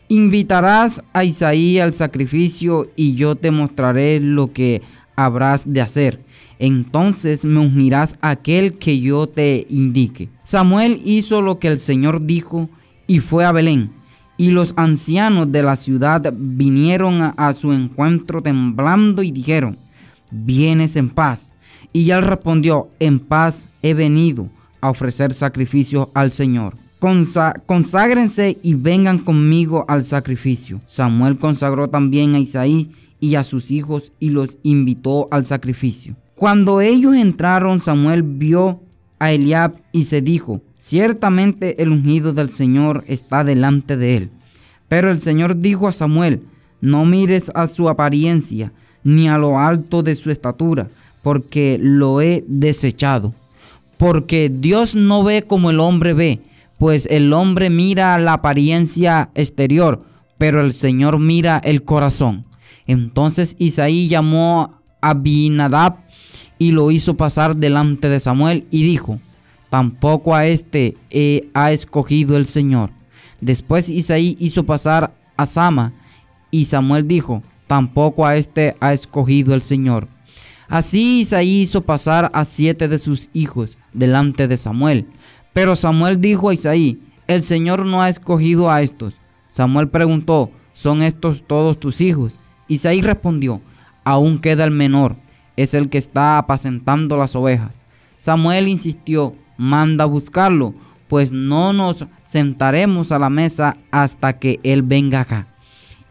Invitarás a Isaí al sacrificio y yo te mostraré lo que habrás de hacer. Entonces me ungirás aquel que yo te indique. Samuel hizo lo que el Señor dijo y fue a Belén. Y los ancianos de la ciudad vinieron a, su encuentro temblando y dijeron, vienes en paz. Y él respondió, en paz he venido a ofrecer sacrificio al Señor. conságrense y vengan conmigo al sacrificio. Samuel consagró también a Isaí y a sus hijos y los invitó al sacrificio. Cuando ellos entraron, Samuel vio a Eliab y se dijo, ciertamente el ungido del Señor está delante de él. Pero el Señor dijo a Samuel, no mires a su apariencia, ni a lo alto de su estatura, porque lo he desechado. Porque Dios no ve como el hombre ve, pues el hombre mira la apariencia exterior, pero el Señor mira el corazón. Entonces Isaí llamó a Abinadab y lo hizo pasar delante de Samuel y dijo, tampoco a este ha escogido el Señor. Después Isaí hizo pasar a Sama y Samuel dijo, tampoco a este ha escogido el Señor. Así Isaí hizo pasar a siete de sus hijos delante de Samuel. Pero Samuel dijo a Isaí, el Señor no ha escogido a estos. Samuel preguntó, ¿son estos todos tus hijos? Isaí respondió, aún queda el menor, es el que está apacentando las ovejas. Samuel insistió, manda a buscarlo, pues no nos sentaremos a la mesa hasta que él venga acá.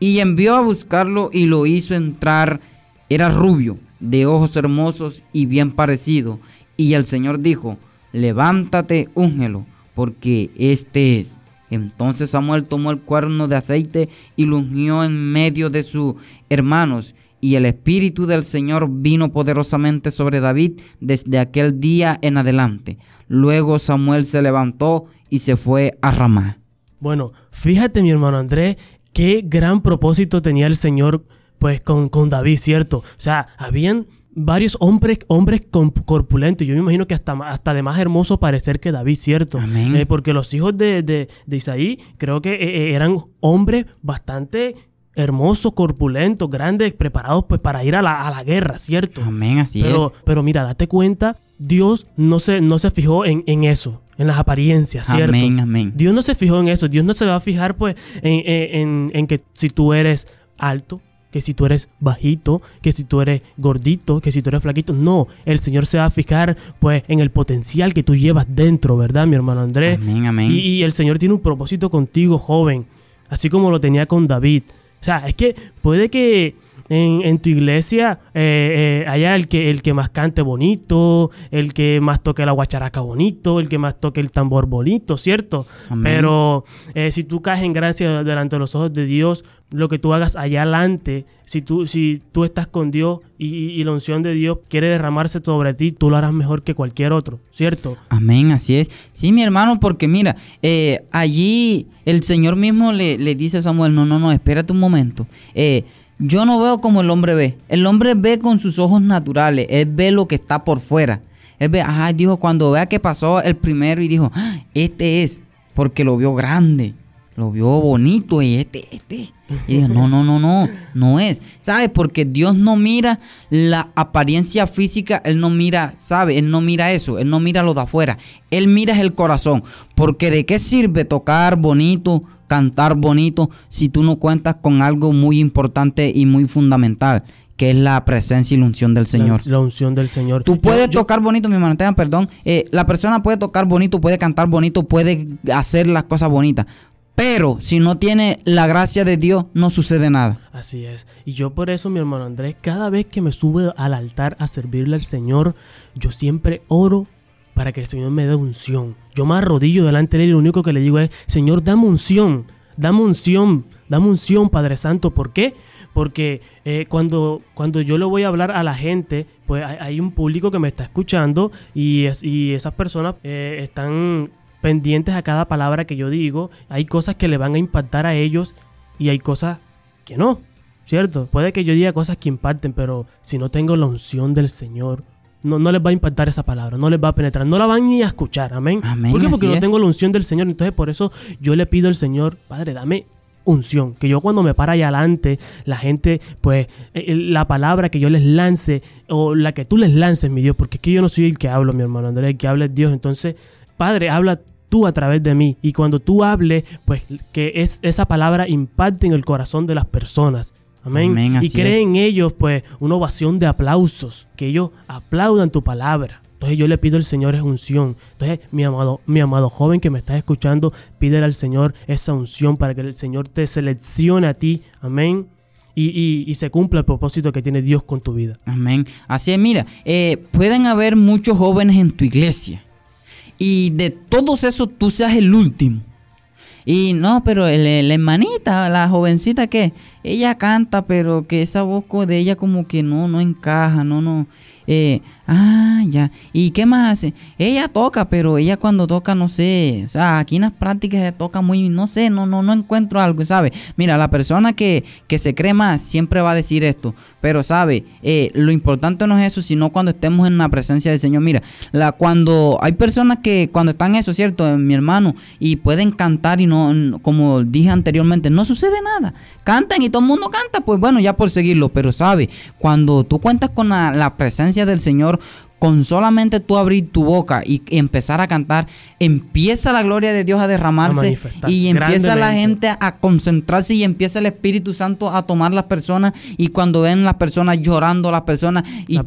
Y envió a buscarlo y lo hizo entrar. Era rubio, de ojos hermosos y bien parecido. Y el Señor dijo, levántate, úngelo, porque este es. Entonces Samuel tomó el cuerno de aceite y lo ungió en medio de sus hermanos. Y el Espíritu del Señor vino poderosamente sobre David desde aquel día en adelante. Luego Samuel se levantó y se fue a Ramá. Bueno, fíjate mi hermano Andrés, qué gran propósito tenía el Señor pues con, con David, ¿cierto? O sea, habían varios hombres, hombres corpulentos. Yo me imagino que hasta, hasta de más hermoso parecer que David, ¿cierto? Eh, porque los hijos de, de, Isaí creo que eh, eh, eran hombres bastante hermosos, corpulentos, grandes, preparados pues para ir a la, a la guerra, ¿cierto? Amén, así pero, es. Pero mira, date cuenta, Dios no se, no se fijó en, en eso en las apariencias, ¿cierto? Amén, amén. Dios no se fijó en eso. Dios no se va a fijar, pues, en, en, en que si tú eres alto, que si tú eres bajito, que si tú eres gordito, que si tú eres flaquito. No, el Señor se va a fijar pues en el potencial que tú llevas dentro, ¿verdad, mi hermano Andrés? Amén, amén. Y, el Señor tiene un propósito contigo, joven, así como lo tenía con David. O sea, es que puede que en, tu iglesia eh, eh, haya el que, el que más cante bonito, el que más toque la guacharaca bonito, el que más toque el tambor bonito, ¿cierto? Pero eh, si tú caes en gracia delante de los ojos de Dios, lo que tú hagas allá adelante, si tú, si tú estás con Dios y, la unción de Dios quiere derramarse sobre ti, tú lo harás mejor que cualquier otro, ¿cierto? Amén, así es. Sí, mi hermano, porque mira, allí el Señor mismo le, le, dice a Samuel, no, no, no, espérate un momento. Eh, yo no veo como el hombre ve. El hombre ve con sus ojos naturales. Él ve lo que está por fuera. Él ve, ajá, dijo, cuando vea que pasó el primero y dijo, ah, este es, porque lo vio grande, lo vio bonito y este, este. Y dijo, no, no, no, no, no es. ¿Sabes? Porque Dios no mira la apariencia física, Él no mira, ¿sabe? Él no mira eso, Él no mira lo de afuera. Él mira el corazón. Porque de qué sirve tocar bonito, cantar bonito si tú no cuentas con algo muy importante y muy fundamental, que es la presencia y la unción del Señor. La, unción del Señor. Tú puedes tocar bonito, mi hermano, perdón. Eh, la persona puede tocar bonito, puede cantar bonito, puede hacer las cosas bonitas. Pero si no tiene la gracia de Dios, no sucede nada. Así es. Y yo por eso, mi hermano Andrés, cada vez que me subo al altar a servirle al Señor, yo siempre oro para que el Señor me dé unción. Yo me arrodillo delante de Él y lo único que le digo es, Señor, dame unción, dame unción, dame unción, Padre Santo. ¿Por qué? Porque eh, cuando, cuando yo le voy a hablar a la gente, pues hay, un público que me está escuchando y, y esas personas eh, están pendientes a cada palabra que yo digo. Hay cosas que le van a impactar a ellos y hay cosas que no, ¿cierto? Puede que yo diga cosas que impacten, pero si no tengo la unción del Señor, no, no les va a impactar esa palabra, no les va a penetrar, no la van ni a escuchar, amén. ¿Por qué? Porque no tengo la unción del Señor, entonces por eso yo le pido al Señor, Padre, dame unción, que yo cuando me para allá adelante, la gente, pues, eh, la palabra que yo les lance, o la que tú les lances, mi Dios, porque es que yo no soy el que hablo, mi hermano Andrés, el que habla es Dios, entonces, Padre, habla tú a través de mí. Y cuando tú hables, pues que es, esa palabra impacte en el corazón de las personas. Amén. y cree en ellos, pues, una ovación de aplausos. Que ellos aplaudan tu palabra. Entonces yo le pido al Señor esa unción. Entonces, mi amado, mi amado joven que me estás escuchando, pídele al Señor esa unción para que el Señor te seleccione a ti. Amén. Y, se cumpla el propósito que tiene Dios con tu vida. Amén. Así es, mira, eh, pueden haber muchos jóvenes en tu iglesia y de todos esos tú seas el último. Y no, pero la hermanita, la jovencita que ella canta, pero que esa voz de ella como que no, no encaja, no, no. Eh, ah, ya. ¿Y qué más hace? Ella toca, pero ella cuando toca, no sé. O sea, aquí en las prácticas toca muy, no sé, no, no, no encuentro algo, ¿sabe? Mira, la persona que, que se cree más siempre va a decir esto. Pero, ¿sabe? Eh, lo importante no es eso, sino cuando estemos en la presencia del Señor. Mira, la, cuando hay personas que cuando están eso, ¿cierto? Mi hermano, y pueden cantar y no, como dije anteriormente, no sucede nada. Cantan y todo el mundo canta, pues bueno, ya por seguirlo. Pero, ¿sabe? Cuando tú cuentas con la presencia del Señor, con solamente tú abrir tu boca y empezar a cantar, empieza la gloria de Dios a derramarse y empieza la gente a concentrarse y empieza el Espíritu Santo a tomar las personas y cuando ven las personas llorando, las personas y,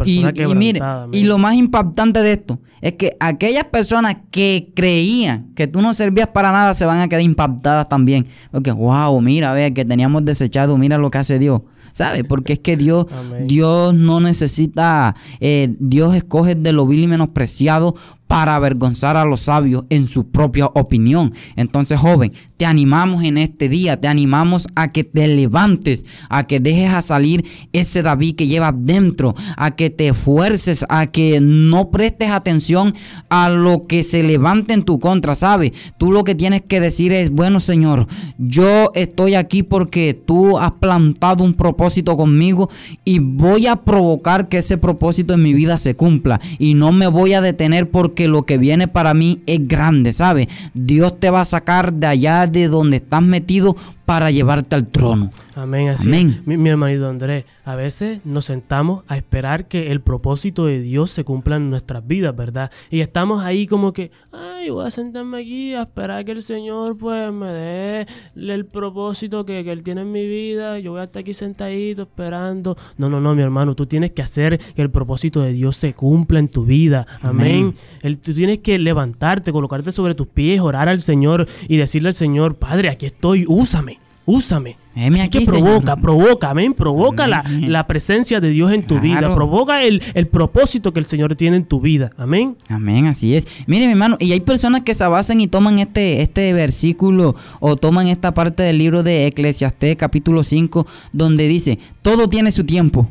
mire, y lo más impactante de esto es que aquellas personas que creían que tú no servías para nada se van a quedar impactadas también. Porque, wow, mira, vea que teníamos desechado, mira lo que hace Dios. ¿Sabe? Porque es que Dios, Dios no necesita, eh, Dios escoge de lo vil y menospreciado para avergonzar a los sabios en su propia opinión. Entonces, joven, te animamos en este día, te animamos a que te levantes, a que dejes a salir ese David que llevas dentro, a que te esfuerces, a que no prestes atención a lo que se levante en tu contra, ¿sabes? Tú lo que tienes que decir es, bueno, Señor, yo estoy aquí porque tú has plantado un propósito conmigo y voy a provocar que ese propósito en mi vida se cumpla y no me voy a detener porque lo que viene para mí es grande, ¿sabes? Dios te va a sacar de allá de donde estás metido para llevarte al trono. Amén, así Mi, hermanito Andrés, a veces nos sentamos a esperar que el propósito de Dios se cumpla en nuestras vidas, ¿verdad? Y estamos ahí como que, ay, voy a sentarme aquí a esperar que el Señor pues me dé el propósito que, Él tiene en mi vida, yo voy a estar aquí sentadito esperando. No, no, no, mi hermano, tú tienes que hacer que el propósito de Dios se cumpla en tu vida. Amén. tú tienes que levantarte, colocarte sobre tus pies, orar al Señor y decirle al Señor, Padre, aquí estoy, úsame úsame. Así que provoca, provoca, amén, provoca la, la, presencia de Dios en tu vida, provoca el, el, propósito que el Señor tiene en tu vida, amén. Amén, así es. Mire, mi hermano, y hay personas que se basan y toman este, este versículo o toman esta parte del libro de Eclesiastés capítulo 5, donde dice, todo tiene su tiempo.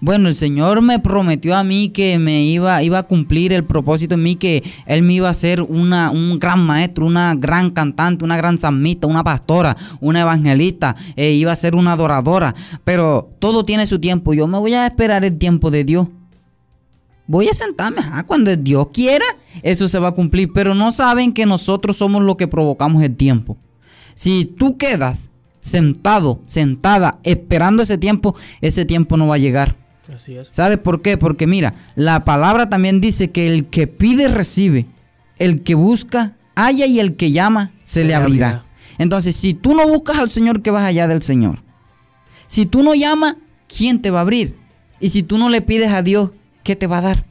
Bueno, el Señor me prometió a mí que me iba, iba a cumplir el propósito en mí, que Él me iba a ser una, un gran maestro, una gran cantante, una gran samita, una pastora, una evangelista, e iba a ser una adoradora. Pero todo tiene su tiempo. Yo me voy a esperar el tiempo de Dios. Voy a sentarme, cuando Dios quiera, eso se va a cumplir. Pero no saben que nosotros somos los que provocamos el tiempo. Si tú quedas sentado, sentada, esperando ese tiempo, ese tiempo no va a llegar. Así es. ¿Sabes por qué? Porque mira, la palabra también dice que el que pide recibe, el que busca halla y el que llama se, le abrirá. Entonces, si tú no buscas al Señor, que vas allá del Señor. Si tú no llamas, ¿quién te va a abrir? Y si tú no le pides a Dios, ¿qué te va a dar?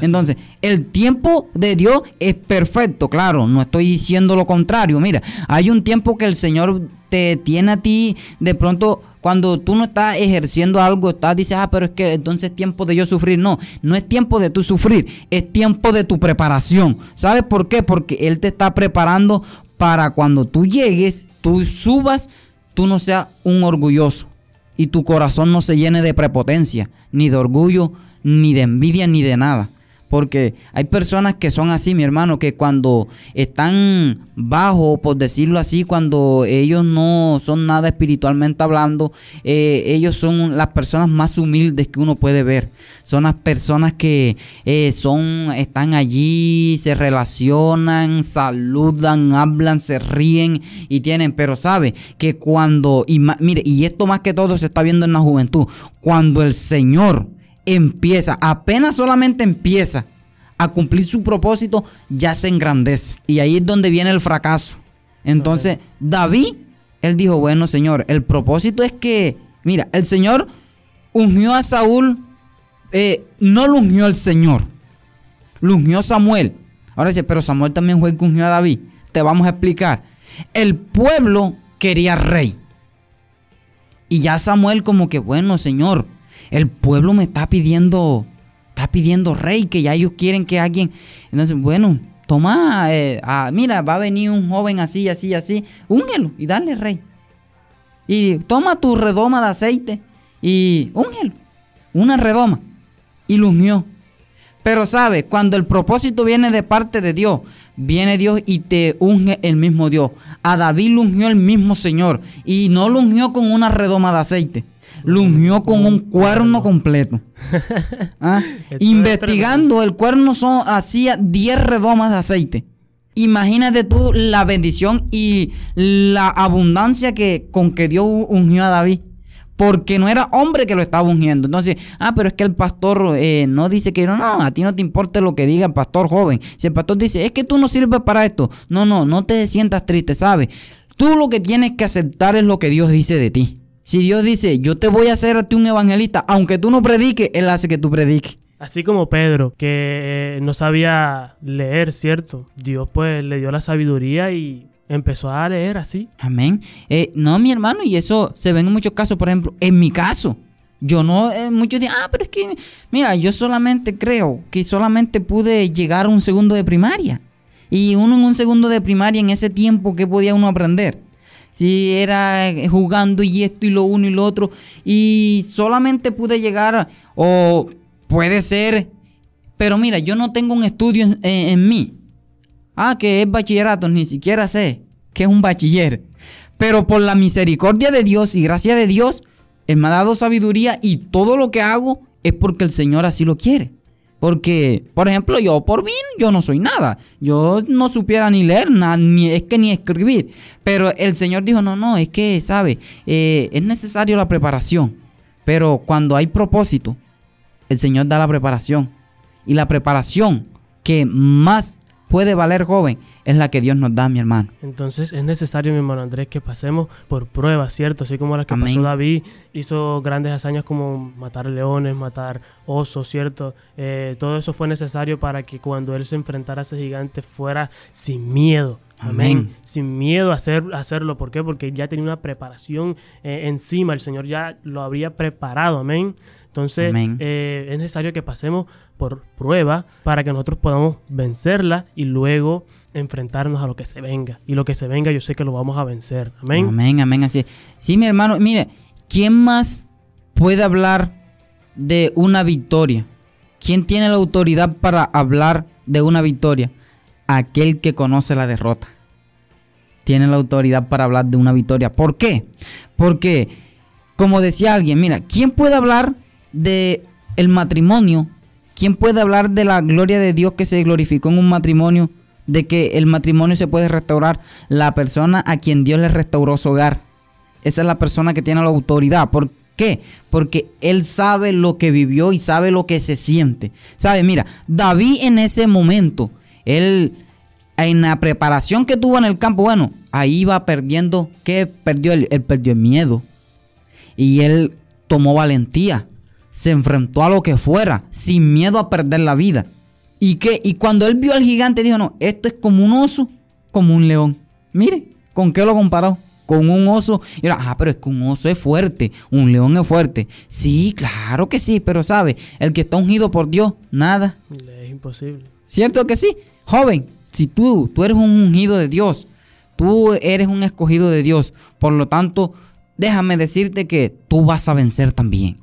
Entonces, el tiempo de Dios es perfecto, claro, no estoy diciendo lo contrario. Mira, hay un tiempo que el Señor te tiene a ti, de pronto, cuando tú no estás ejerciendo algo, estás, dices, ah, pero es que entonces es tiempo de yo sufrir. No, no es tiempo de tú sufrir, es tiempo de tu preparación. ¿Sabes por qué? Porque Él te está preparando para cuando tú llegues, tú subas, tú no seas un orgulloso y tu corazón no se llene de prepotencia, ni de orgullo, ni de envidia, ni de nada. Porque hay personas que son así, mi hermano, que cuando están bajo, por decirlo así, cuando ellos no son nada espiritualmente hablando, eh, ellos son las personas más humildes que uno puede ver. Son las personas que eh, son, están allí, se relacionan, saludan, hablan, se ríen y tienen. Pero sabe que cuando, mire, y esto más que todo se está viendo en la juventud, cuando el Señor empieza, apenas solamente empieza a cumplir su propósito, ya se engrandece. Y ahí es donde viene el fracaso. Entonces, David, él dijo, bueno, Señor, el propósito es que, mira, el Señor ungió a Saúl, eh, no lo ungió el Señor, lo ungió Samuel. Ahora dice, pero Samuel también fue el que ungió a David. Te vamos a explicar. El pueblo quería rey. Y ya Samuel como que, bueno, Señor, el pueblo me está pidiendo, está pidiendo rey, que ya ellos quieren que alguien. Entonces, bueno, toma, eh, mira, va a venir un joven así, así, así, úngelo y dale rey. Y toma tu redoma de aceite y úngelo, una redoma. Y lo ungió. Pero sabe, cuando el propósito viene de parte de Dios, viene Dios y te unge el mismo Dios. A David lo ungió el mismo Señor y no lo ungió con una redoma de aceite lungió con un cuerno completo. <laughs> ¿Ah? Investigando, el cuerno son, hacía 10 redomas de aceite. Imagínate tú la bendición y la abundancia que, con que Dios ungió a David. Porque no era hombre que lo estaba ungiendo. Entonces, ah, pero es que el pastor eh, no dice que no, no, a ti no te importa lo que diga el pastor joven. Si el pastor dice, es que tú no sirves para esto. No, no, no te sientas triste, ¿sabes? Tú lo que tienes que aceptar es lo que Dios dice de ti. Si Dios dice, yo te voy a hacer a ti un evangelista, aunque tú no prediques, Él hace que tú prediques. Así como Pedro, que eh, no sabía leer, ¿cierto? Dios pues le dio la sabiduría y empezó a leer así. Amén. Eh, no, mi hermano, y eso se ve en muchos casos, por ejemplo, en mi caso. Yo no, eh, muchos dicen, ah, pero es que, mira, yo solamente creo que solamente pude llegar a un segundo de primaria. Y uno en un segundo de primaria, en ese tiempo, ¿qué podía uno aprender? Si era jugando y esto y lo uno y lo otro. Y solamente pude llegar, o puede ser, pero mira, yo no tengo un estudio en, mí. Ah, que es bachillerato, ni siquiera sé que es un bachiller. Pero por la misericordia de Dios y gracia de Dios, Él me ha dado sabiduría y todo lo que hago es porque el Señor así lo quiere. Porque, por ejemplo, yo por mí, yo no soy nada. Yo no supiera ni leer, nada, ni, es que ni escribir. Pero el Señor dijo, no, no, es que, ¿sabe? Eh, es necesario la preparación. Pero cuando hay propósito, el Señor da la preparación. Y la preparación que más puede valer joven es la que Dios nos da, mi hermano. Entonces es necesario, mi hermano Andrés, que pasemos por pruebas, ¿cierto? Así como las que pasó David, hizo grandes hazañas como matar leones, matar osos, ¿cierto? Eh, todo eso fue necesario para que cuando él se enfrentara a ese gigante fuera sin miedo. Amén. Sin miedo a, hacer, hacerlo. ¿Por qué? Porque ya tenía una preparación eh, encima. El Señor ya lo había preparado. Amén. Entonces eh, es necesario que pasemos por prueba para que nosotros podamos vencerla y luego enfrentarnos a lo que se venga. Y lo que se venga yo sé que lo vamos a vencer. Amén. Amén, amén. Así Sí, mi hermano, mire, ¿quién más puede hablar de una victoria? ¿Quién tiene la autoridad para hablar de una victoria? Aquel que conoce la derrota. Tiene la autoridad para hablar de una victoria. ¿Por qué? Porque, como decía alguien, mira, ¿quién puede hablar de el matrimonio, ¿quién puede hablar de la gloria de Dios que se glorificó en un matrimonio? De que el matrimonio se puede restaurar. La persona a quien Dios le restauró su hogar. Esa es la persona que tiene la autoridad. ¿Por qué? Porque él sabe lo que vivió y sabe lo que se siente. Sabe, mira, David en ese momento, él en la preparación que tuvo en el campo, bueno, ahí iba perdiendo, ¿qué perdió? Él, él perdió el miedo. Y él tomó valentía se enfrentó a lo que fuera, sin miedo a perder la vida. ¿Y qué? Y cuando él vio al gigante, dijo, no, esto es como un oso, como un león. Mire, ¿con qué lo comparó? Con un oso. Y era, ah, pero es que un oso es fuerte, un león es fuerte. Sí, claro que sí, pero sabe, el que está ungido por Dios, nada. Es imposible. ¿Cierto que sí? Joven, si tú, tú eres un ungido de Dios, tú eres un escogido de Dios, por lo tanto, déjame decirte que tú vas a vencer también.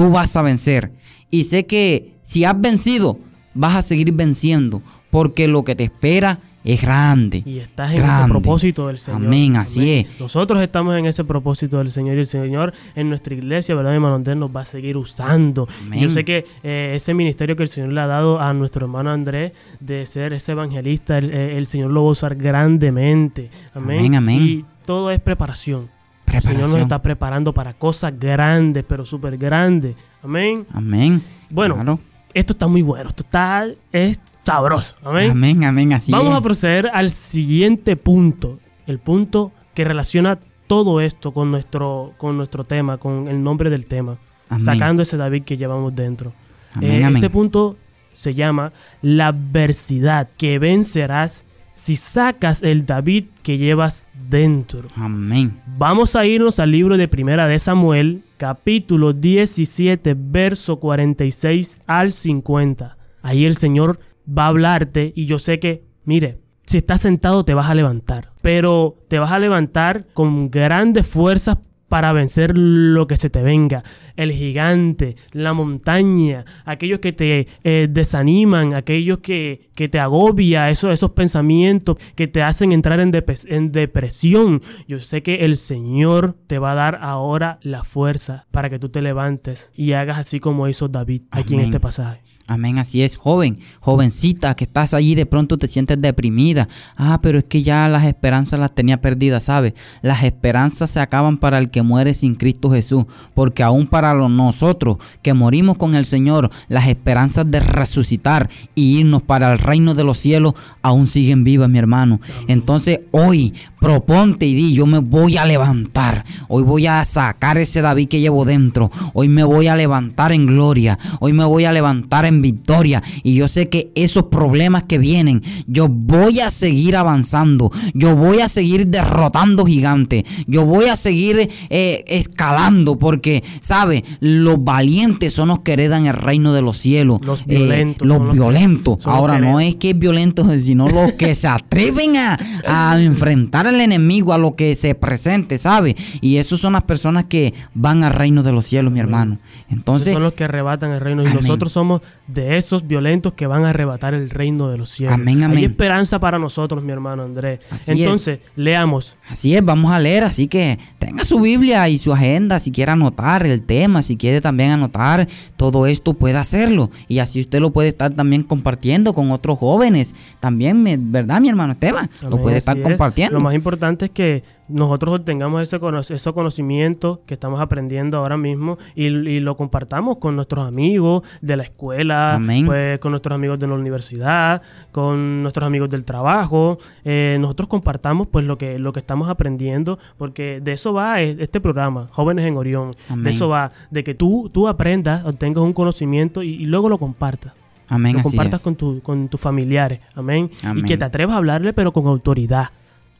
Tú vas a vencer. Y sé que si has vencido, vas a seguir venciendo, porque lo que te espera es grande. Y estás en ese propósito del Señor. Amén, así es. Nosotros estamos en ese propósito del Señor y el Señor en nuestra iglesia, ¿verdad, mi hermano Andrés? Nos va a seguir usando. Yo sé que eh, ese ministerio que el Señor le ha dado a nuestro hermano Andrés de ser ese evangelista, el, eh, Señor lo va a usar grandemente. Amén. amén, Y todo es preparación. El Señor nos está preparando para cosas grandes, pero súper grandes. Amén. Amén. Bueno, esto está muy bueno, esto está es sabroso. Amén. Amén, amén, así Vamos a proceder al siguiente punto, el punto que relaciona todo esto con nuestro, con nuestro tema, con el nombre del tema, sacando ese David que llevamos dentro. Eh, este punto se llama la adversidad que vencerás si sacas el David que llevas dentro. Amén. Vamos a irnos al libro de Primera de Samuel, capítulo 17, verso 46 al 50. Ahí el Señor va a hablarte y yo sé que, mire, si estás sentado te vas a levantar, pero te vas a levantar con grandes fuerzas para vencer lo que se te venga. El gigante, la montaña, aquellos que te eh, desaniman, aquellos que, que te agobia, esos, esos pensamientos que te hacen entrar en, en depresión. Yo sé que el Señor te va a dar ahora la fuerza para que tú te levantes y hagas así como hizo David aquí en este pasaje. Amén, así es, joven, jovencita que estás allí de pronto te sientes deprimida. Ah, pero es que ya las esperanzas las tenía perdidas, ¿sabes? Las esperanzas se acaban para el que muere sin Cristo Jesús, porque aún para nosotros que morimos con el Señor, las esperanzas de resucitar y irnos para el reino de los cielos aún siguen vivas, mi hermano. Entonces hoy proponte y di, yo me voy a levantar. Hoy voy a sacar ese David que llevo dentro. Hoy me voy a levantar en gloria. Hoy me voy a levantar en victoria. Y yo sé que esos problemas que vienen, yo voy a seguir avanzando. Yo voy a seguir derrotando gigantes. Yo voy a seguir eh, escalando porque, ¿sabe? Los valientes son los que heredan el reino de los cielos. Los eh, violentos. los violentos. Ahora, no es que es violentos, <laughs> sino los que se atreven a, a enfrentar al enemigo, a lo que se presente, ¿sabe? Y esos son las personas que van al reino de los cielos, mi hermano. Entonces. son los que arrebatan el reino. Y nosotros somos de esos violentos que van a arrebatar el reino de los cielos. Amén, amén. Hay esperanza para nosotros, mi hermano Andrés. Entonces, leamos. Así es, vamos a leer. Así que tenga su Biblia y su agenda si quiere anotar el tema, si quiere también anotar todo esto, puede hacerlo. Y así usted lo puede estar también compartiendo con otros jóvenes. También, ¿verdad, mi hermano Esteban? lo puede estar compartiendo. Lo más importante es que nosotros tengamos ese, ese conocimiento que estamos aprendiendo ahora mismo y, lo compartamos con nuestros amigos de la escuela, pues, con nuestros amigos de la universidad, con nuestros amigos del trabajo. Eh, nosotros compartamos pues lo que, lo que estamos aprendiendo, porque de eso va este programa, Jóvenes en Orión. De eso va, de que tú, tú aprendas, obtengas un conocimiento y, luego lo compartas. Amén. Lo compartas con, tu, con tus familiares. Amén. Y que te atrevas a hablarle, pero con autoridad.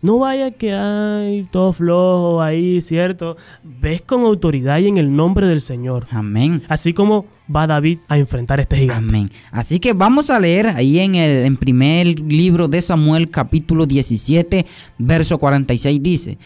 No vaya que hay todo flojo ahí, ¿cierto? Ves con autoridad y en el nombre del Señor. Amén. Así como va David a enfrentar a este gigante. Amén. Así que vamos a leer ahí en el en primer libro de Samuel capítulo 17, verso 46 dice,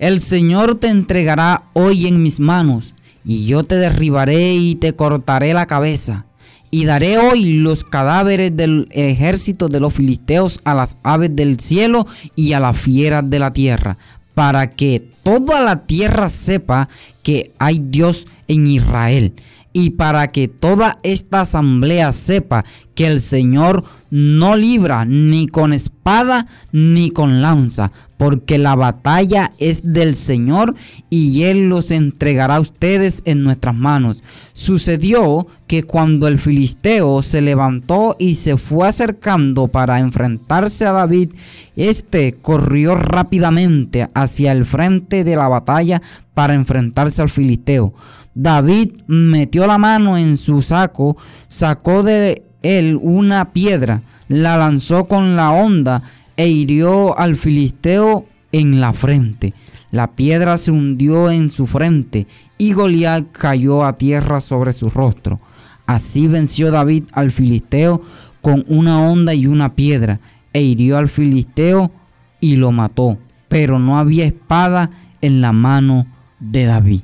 "El Señor te entregará hoy en mis manos, y yo te derribaré y te cortaré la cabeza." Y daré hoy los cadáveres del ejército de los filisteos a las aves del cielo y a las fieras de la tierra, para que toda la tierra sepa que hay Dios en Israel y para que toda esta asamblea sepa que el Señor no libra ni con espada ni con lanza, porque la batalla es del Señor y Él los entregará a ustedes en nuestras manos. Sucedió que cuando el filisteo se levantó y se fue acercando para enfrentarse a David, éste corrió rápidamente hacia el frente de la batalla para enfrentarse al filisteo. David metió la mano en su saco, sacó de él una piedra, la lanzó con la onda e hirió al filisteo en la frente. La piedra se hundió en su frente y Goliat cayó a tierra sobre su rostro. Así venció David al filisteo con una onda y una piedra e hirió al filisteo y lo mató. Pero no había espada en la mano de David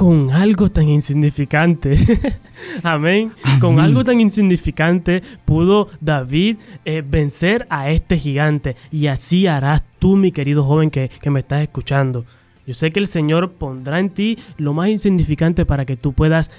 con algo tan insignificante. <laughs> Amén. Con algo tan insignificante pudo David eh, vencer a este gigante. Y así harás tú, mi querido joven que, que me estás escuchando. Yo sé que el Señor pondrá en ti lo más insignificante para que tú puedas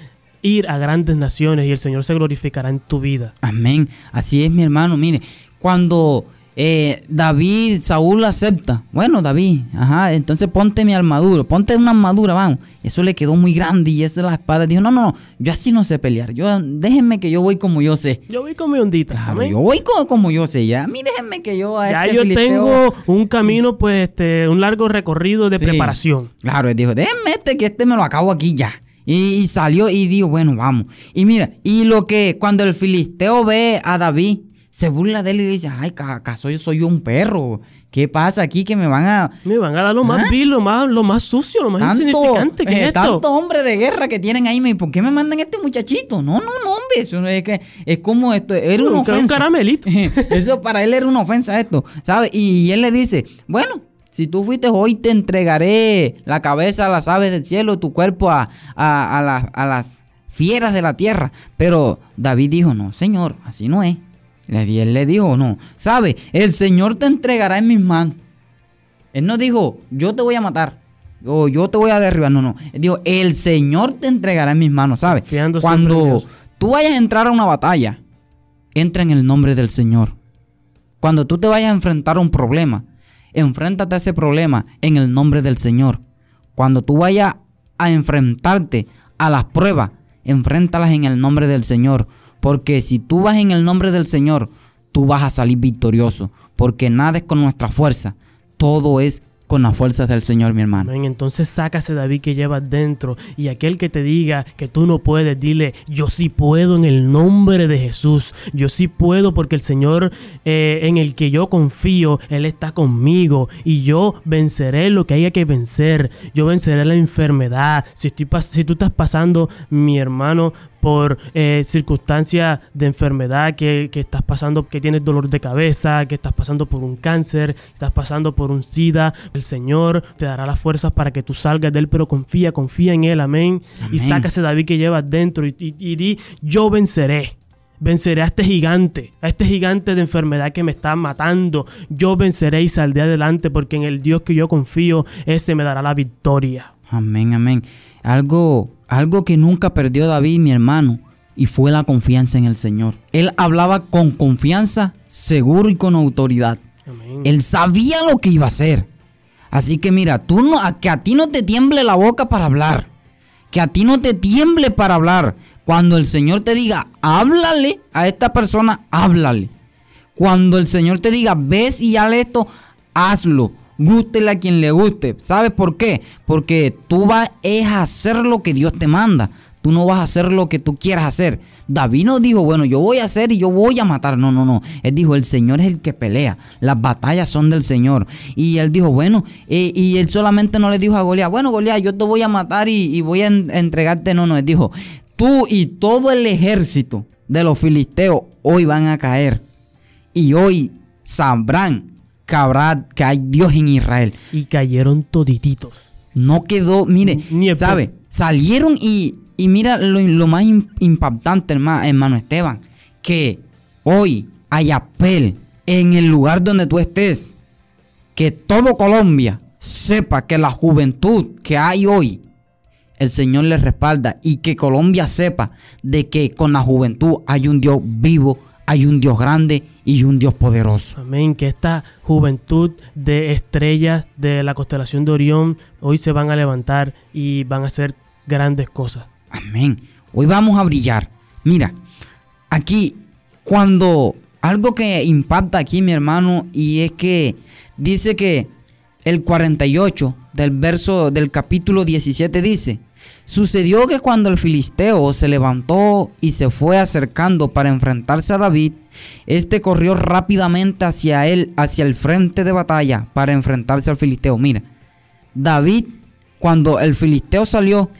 ir a grandes naciones y el Señor se glorificará en tu vida. Amén. Así es, mi hermano. Mire, cuando eh, David, Saúl acepta. Bueno, David, ajá, entonces ponte mi armadura, ponte una armadura, vamos. Eso le quedó muy grande y esa es la espada. Dijo, no, no, yo así no sé pelear. Yo, déjenme que yo voy como yo sé. Yo voy con mi ondita. yo voy como, yo sé, ya. A mí déjenme que yo a Ya este yo tengo un camino, pues, este, un largo recorrido de preparación. Claro, él dijo, déjenme este, que este me lo acabo aquí ya. Y, y salió y dijo, bueno, vamos. Y mira, y lo que cuando el filisteo ve a David, se burla de él y dice, ay, ¿acaso yo soy un perro? ¿Qué pasa aquí que me van a... Me van a dar lo más ¿Ah? vil, lo más, lo más sucio, lo más insignificante que eh, Tanto hombre de guerra que tienen ahí, ¿por qué me mandan este muchachito? No, no, no, hombre, eso es que es como esto, era una ofensa. un caramelito. <laughs> eso para él era una ofensa esto, ¿sabes? Y, él le dice, bueno, si tú fuiste hoy te entregaré la cabeza a las aves del cielo, tu cuerpo a, a, a las fieras de la tierra. Pero David dijo, no, señor, así no es. Él le dijo, no, sabe, el Señor te entregará en mis manos. Él no dijo, yo te voy a matar. O yo te voy a derribar. No, no. Él dijo, el Señor te entregará en mis manos, ¿sabes? Cuando tú vayas a entrar a una batalla, entra en el nombre del Señor. Cuando tú te vayas a enfrentar a un problema, enfréntate a ese problema en el nombre del Señor. Cuando tú vayas a enfrentarte a las pruebas, enfréntalas en el nombre del Señor. Porque si tú vas en el nombre del Señor, tú vas a salir victorioso. Porque nada es con nuestra fuerza. Todo es con las fuerzas del Señor, mi hermano. Entonces sácase David que llevas dentro y aquel que te diga que tú no puedes, dile, yo sí puedo en el nombre de Jesús. Yo sí puedo porque el Señor eh, en el que yo confío, Él está conmigo y yo venceré lo que haya que vencer. Yo venceré la enfermedad. Si, estoy, si tú estás pasando, mi hermano, por eh, circunstancias de enfermedad que, que, estás pasando, que tienes dolor de cabeza, que estás pasando por un cáncer, estás pasando por un SIDA, el Señor te dará las fuerzas para que tú salgas de él, pero confía, confía en él, amén. Y sácase David que llevas dentro y, y di, yo venceré venceré a este gigante, a este gigante de enfermedad que me está matando. Yo venceré y saldré adelante porque en el Dios que yo confío, ese me dará la victoria. Amén, amén. Algo algo que nunca perdió David, mi hermano, y fue la confianza en el Señor. Él hablaba con confianza, seguro y con autoridad. Él sabía lo que iba a hacer. Así que mira, tú no, que a ti no te tiemble la boca para hablar. Que a ti no te tiemble para hablar. Cuando el Señor te diga, háblale a esta persona, háblale. Cuando el Señor te diga, ves y haz esto, hazlo. Gústele a quien le guste. ¿Sabes por qué? Porque tú vas a hacer lo que Dios te manda. Tú no vas a hacer lo que tú quieras hacer. David no dijo, bueno, yo voy a hacer y yo voy a matar. No, no, no. Él dijo, el Señor es el que pelea. Las batallas son del Señor. Y él dijo, bueno, y él solamente no le dijo a Goliat, bueno, Goliat, yo te voy a matar y, voy a entregarte. No, no. Él dijo, tú y todo el ejército de los filisteos hoy van a caer. Y hoy sabrán que hay Dios en Israel. Y cayeron todititos. No quedó, mire, ¿sabe? Salieron y, y mira lo, más impactante, hermano, hermano Esteban, que hoy hay apel en el lugar donde tú estés. Que todo Colombia sepa que la juventud que hay hoy, el Señor le respalda. Y que Colombia sepa de que con la juventud hay un Dios vivo, hay un Dios grande y un Dios poderoso. Amén. Que esta juventud de estrellas de la constelación de Orión hoy se van a levantar y van a hacer grandes cosas. Amén. Hoy vamos a brillar. Mira, aquí cuando algo que impacta aquí mi hermano y es que dice que el 48 del verso del capítulo 17 dice, Sucedió que cuando el filisteo se levantó y se fue acercando para enfrentarse a David, este corrió rápidamente hacia él, hacia el frente de batalla, para enfrentarse al filisteo. Mira, David, cuando el filisteo salió,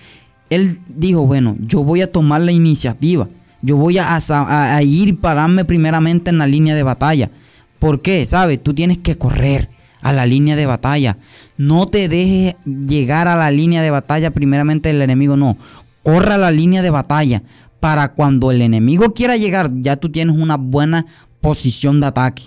él dijo, bueno, yo voy a tomar la iniciativa. Yo voy a, a, ir y pararme primeramente en la línea de batalla. ¿Por qué? ¿Sabes? Tú tienes que correr a la línea de batalla. No te dejes llegar a la línea de batalla primeramente el enemigo, no. Corra a la línea de batalla para cuando el enemigo quiera llegar, ya tú tienes una buena posición de ataque.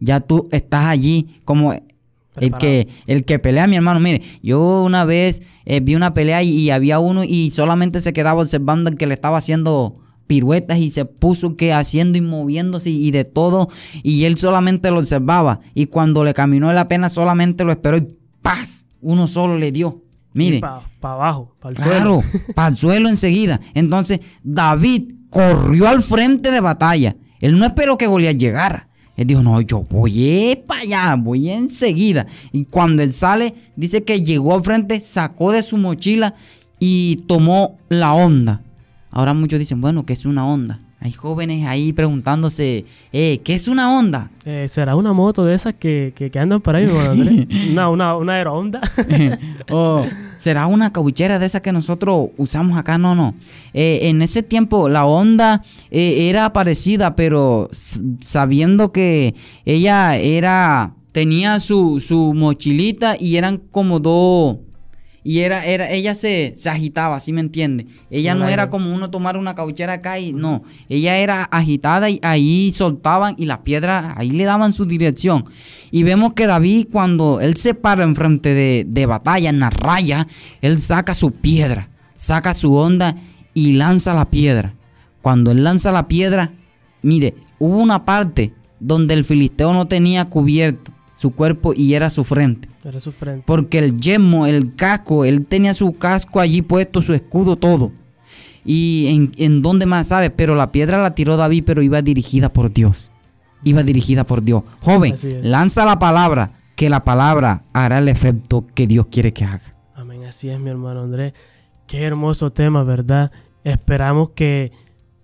Ya tú estás allí como el que, el que pelea, mi hermano. Mire, yo una vez eh, vi una pelea y, había uno y solamente se quedaba observando el que le estaba haciendo piruetas y se puso que haciendo y moviéndose y de todo y él solamente lo observaba y cuando le caminó la pena solamente lo esperó y ¡paz! Uno solo le dio. Mire. Para abajo, para el suelo. <laughs> Claro, para el suelo enseguida. Entonces David corrió al frente de batalla. Él no esperó que Goliat llegara. Él dijo, no, yo voy para allá, voy enseguida. Y cuando él sale, dice que llegó al frente, sacó de su mochila y tomó la onda. Ahora muchos dicen, bueno, ¿qué es una onda? Hay jóvenes ahí preguntándose, eh, ¿qué es una onda? Eh, ¿Será una moto de esas que, andan por ahí, Andrés? <laughs> una, una, una aeroonda. <laughs> o será una cauchera de esas que nosotros usamos acá, no, no. Eh, en ese tiempo la onda era parecida, pero sabiendo que ella era, tenía su, su mochilita y eran como dos y era, era, ella se, se agitaba, ¿sí me entiende? Ella no era como uno tomar una cauchera acá y no. Ella era agitada y ahí soltaban y las piedras, ahí le daban su dirección. Y vemos que David, cuando él se para enfrente de, de batalla, en la raya, él saca su piedra, saca su onda y lanza la piedra. Cuando él lanza la piedra, mire, hubo una parte donde el filisteo no tenía cubierto su cuerpo y era su frente. Era su frente. Porque el yemo, el casco, él tenía su casco allí puesto, su escudo, todo. Y en, en dónde más sabe, pero la piedra la tiró David, pero iba dirigida por Dios. Iba dirigida por Dios. Joven, lanza la palabra, que la palabra hará el efecto que Dios quiere que haga. Amén, así es mi hermano Andrés. Qué hermoso tema, ¿verdad? Esperamos que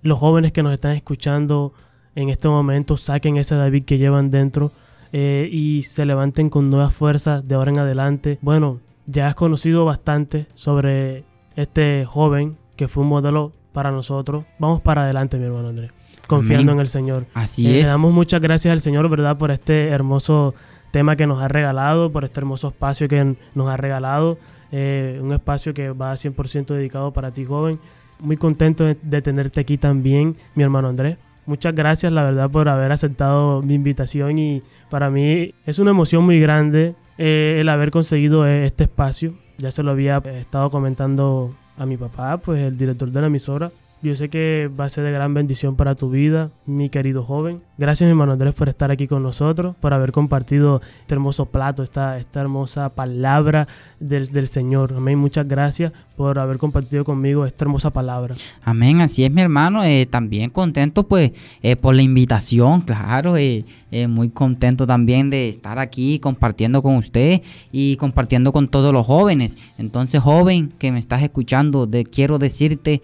los jóvenes que nos están escuchando en este momento saquen ese David que llevan dentro eh, y se levanten con nuevas fuerzas de ahora en adelante. Bueno, ya has conocido bastante sobre este joven que fue un modelo para nosotros. Vamos para adelante, mi hermano Andrés, confiando en el Señor. Así eh, es. Le damos muchas gracias al Señor, ¿verdad?, por este hermoso tema que nos ha regalado, por este hermoso espacio que nos ha regalado. Eh, un espacio que va 100% dedicado para ti, joven. Muy contento de tenerte aquí también, mi hermano Andrés muchas gracias, la verdad, por haber aceptado mi invitación y para mí es una emoción muy grande eh, el haber conseguido este espacio. Ya se lo había estado comentando a mi papá, pues el director de la emisora. Yo sé que va a ser de gran bendición para tu vida, mi querido joven. Gracias, hermano Andrés, por estar aquí con nosotros, por haber compartido este hermoso plato, esta, esta hermosa palabra del, del Señor. Amén. Muchas gracias por haber compartido conmigo esta hermosa palabra. Amén. Así es, mi hermano. Eh, también contento, pues, eh, por la invitación, claro. Eh, muy contento también de estar aquí compartiendo con usted y compartiendo con todos los jóvenes. Entonces, joven que me estás escuchando, de, quiero decirte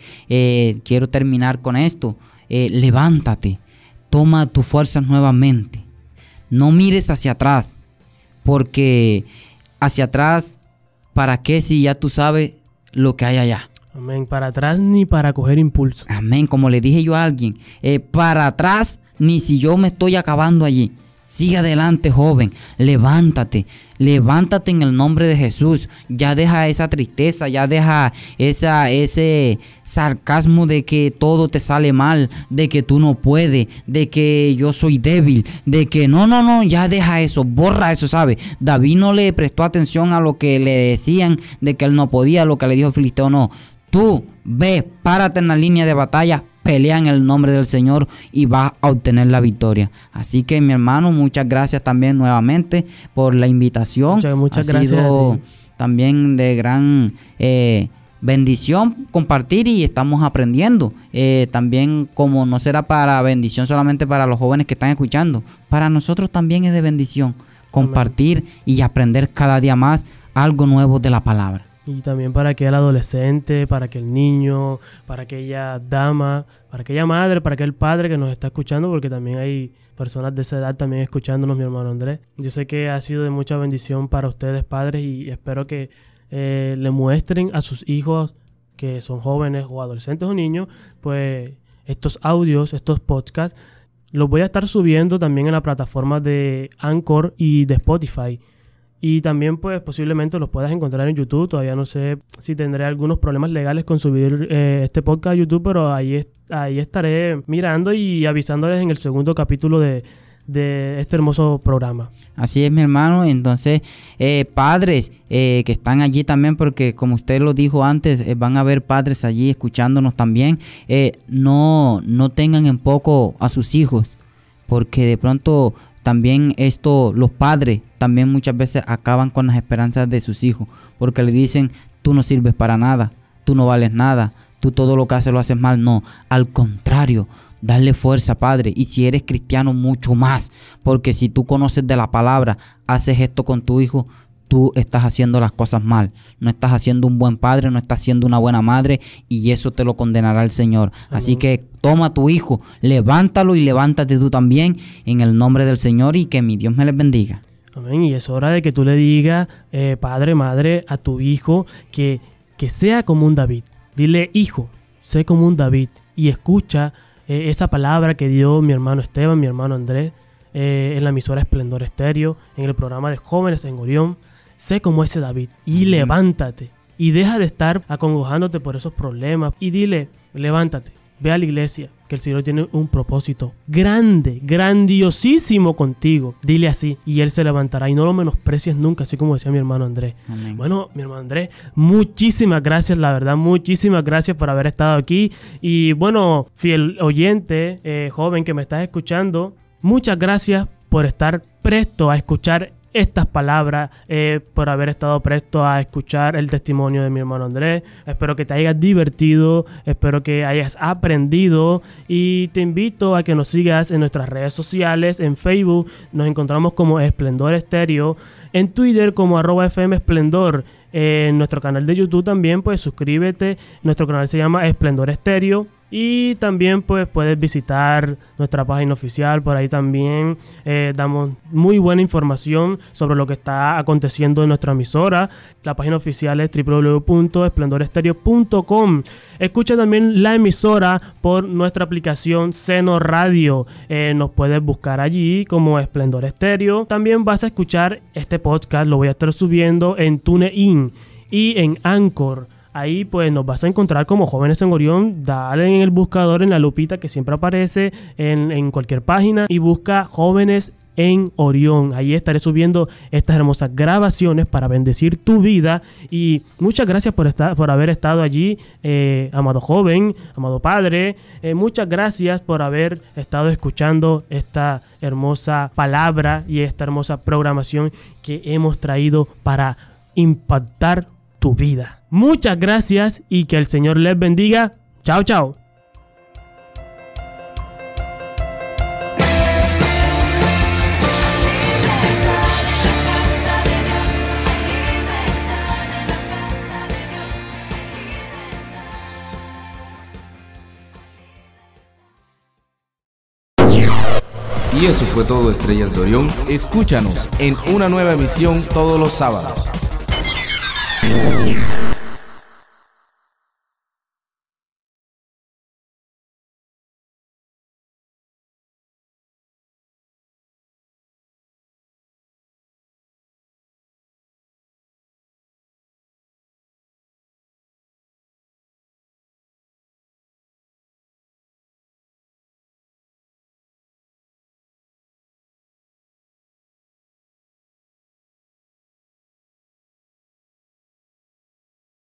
quiero terminar con esto. Levántate, toma tus fuerzas nuevamente. No mires hacia atrás, porque hacia atrás, ¿para qué si ya tú sabes lo que hay allá? Amén, para atrás ni para coger impulso. Amén, como le dije yo a alguien, eh, para atrás ni si yo me estoy acabando allí. Sigue adelante, joven. Levántate. Levántate en el nombre de Jesús. Ya deja esa tristeza, ya deja esa, ese sarcasmo de que todo te sale mal, de que tú no puedes, de que yo soy débil, de que no, no, no, ya deja eso, borra eso, ¿sabe? David no le prestó atención a lo que le decían de que él no podía, lo que le dijo Filisteo, no. Tú ve, párate en la línea de batalla, pelea en el nombre del Señor y va a obtener la victoria. Así que mi hermano, muchas gracias también nuevamente por la invitación. Muchas, ha gracias. Sido también de gran eh, bendición compartir y estamos aprendiendo. Eh, también como no será para bendición solamente para los jóvenes que están escuchando, para nosotros también es de bendición compartir y aprender cada día más algo nuevo de la palabra. Y también para aquel adolescente, para aquel niño, para aquella dama, para aquella madre, para aquel padre que nos está escuchando, porque también hay personas de esa edad también escuchándonos, mi hermano Andrés. Yo sé que ha sido de mucha bendición para ustedes, padres, y espero que eh, le muestren a sus hijos que son jóvenes o adolescentes o niños, pues estos audios, estos podcasts, los voy a estar subiendo también en la plataforma de Anchor y de Spotify. Y también pues posiblemente los puedas encontrar en YouTube. Todavía no sé si tendré algunos problemas legales con subir eh, este podcast a YouTube, pero ahí, ahí estaré mirando y avisándoles en el segundo capítulo de, este hermoso programa. Así es, mi hermano. Entonces, eh, padres eh, que están allí también, porque como usted lo dijo antes, van a haber padres allí escuchándonos también. no, no tengan en poco a sus hijos, porque de pronto también esto, los padres también muchas veces acaban con las esperanzas de sus hijos, porque le dicen, tú no sirves para nada, tú no vales nada, tú todo lo que haces lo haces mal. No, al contrario, darle fuerza, Padre. Y si eres cristiano, mucho más, porque si tú conoces de la palabra, haces esto con tu hijo, tú estás haciendo las cosas mal. No estás haciendo un buen padre, no estás siendo una buena madre y eso te lo condenará el Señor. Así que toma a tu hijo, levántalo y levántate tú también en el nombre del Señor y que mi Dios me les bendiga. Amén. Y es hora de que tú le digas, eh, padre, madre, a tu hijo que, que sea como un David. Dile, hijo, sé como un David y escucha eh, esa palabra que dio mi hermano Esteban, mi hermano Andrés, eh, en la emisora Esplendor Estéreo, en el programa de jóvenes en Orión sé como ese David y levántate. Y deja de estar acongojándote por esos problemas. Y dile, levántate, ve a la iglesia, que el Señor tiene un propósito grande, grandiosísimo contigo. Dile así y Él se levantará y no lo menosprecies nunca, así como decía mi hermano Andrés. Bueno, mi hermano Andrés, muchísimas gracias, la verdad, muchísimas gracias por haber estado aquí. Y bueno, fiel oyente, eh, joven que me estás escuchando, muchas gracias por estar presto a escuchar estas palabras, eh, por haber estado presto a escuchar el testimonio de mi hermano Andrés. Espero que te hayas divertido, espero que hayas aprendido y te invito a que nos sigas en nuestras redes sociales, en Facebook nos encontramos como Esplendor Estéreo, en Twitter como arroba FM Esplendor, en nuestro canal de YouTube también pues suscríbete, nuestro canal se llama Esplendor Estéreo. Y también pues puedes visitar nuestra página oficial, por ahí también eh, damos muy buena información sobre lo que está aconteciendo en nuestra emisora. La página oficial es www.esplendorestereo.com. Escucha también la emisora por nuestra aplicación Seno Radio. Eh, nos puedes buscar allí como Esplendor Estéreo. También vas a escuchar este podcast, lo voy a estar subiendo en TuneIn y en Anchor. Ahí pues nos vas a encontrar como jóvenes en Orión. Dale en el buscador, en la lupita que siempre aparece en, cualquier página y busca jóvenes en Orión. Ahí estaré subiendo estas hermosas grabaciones para bendecir tu vida. Y muchas gracias por, estar, por haber estado allí, eh, amado joven, amado padre. Eh, muchas gracias por haber estado escuchando esta hermosa palabra y esta hermosa programación que hemos traído para impactar tu vida. Muchas gracias y que el Señor les bendiga. Chao, chao. Y eso fue todo, Estrellas de Orión. Escúchanos en una nueva emisión todos los sábados. Yeah.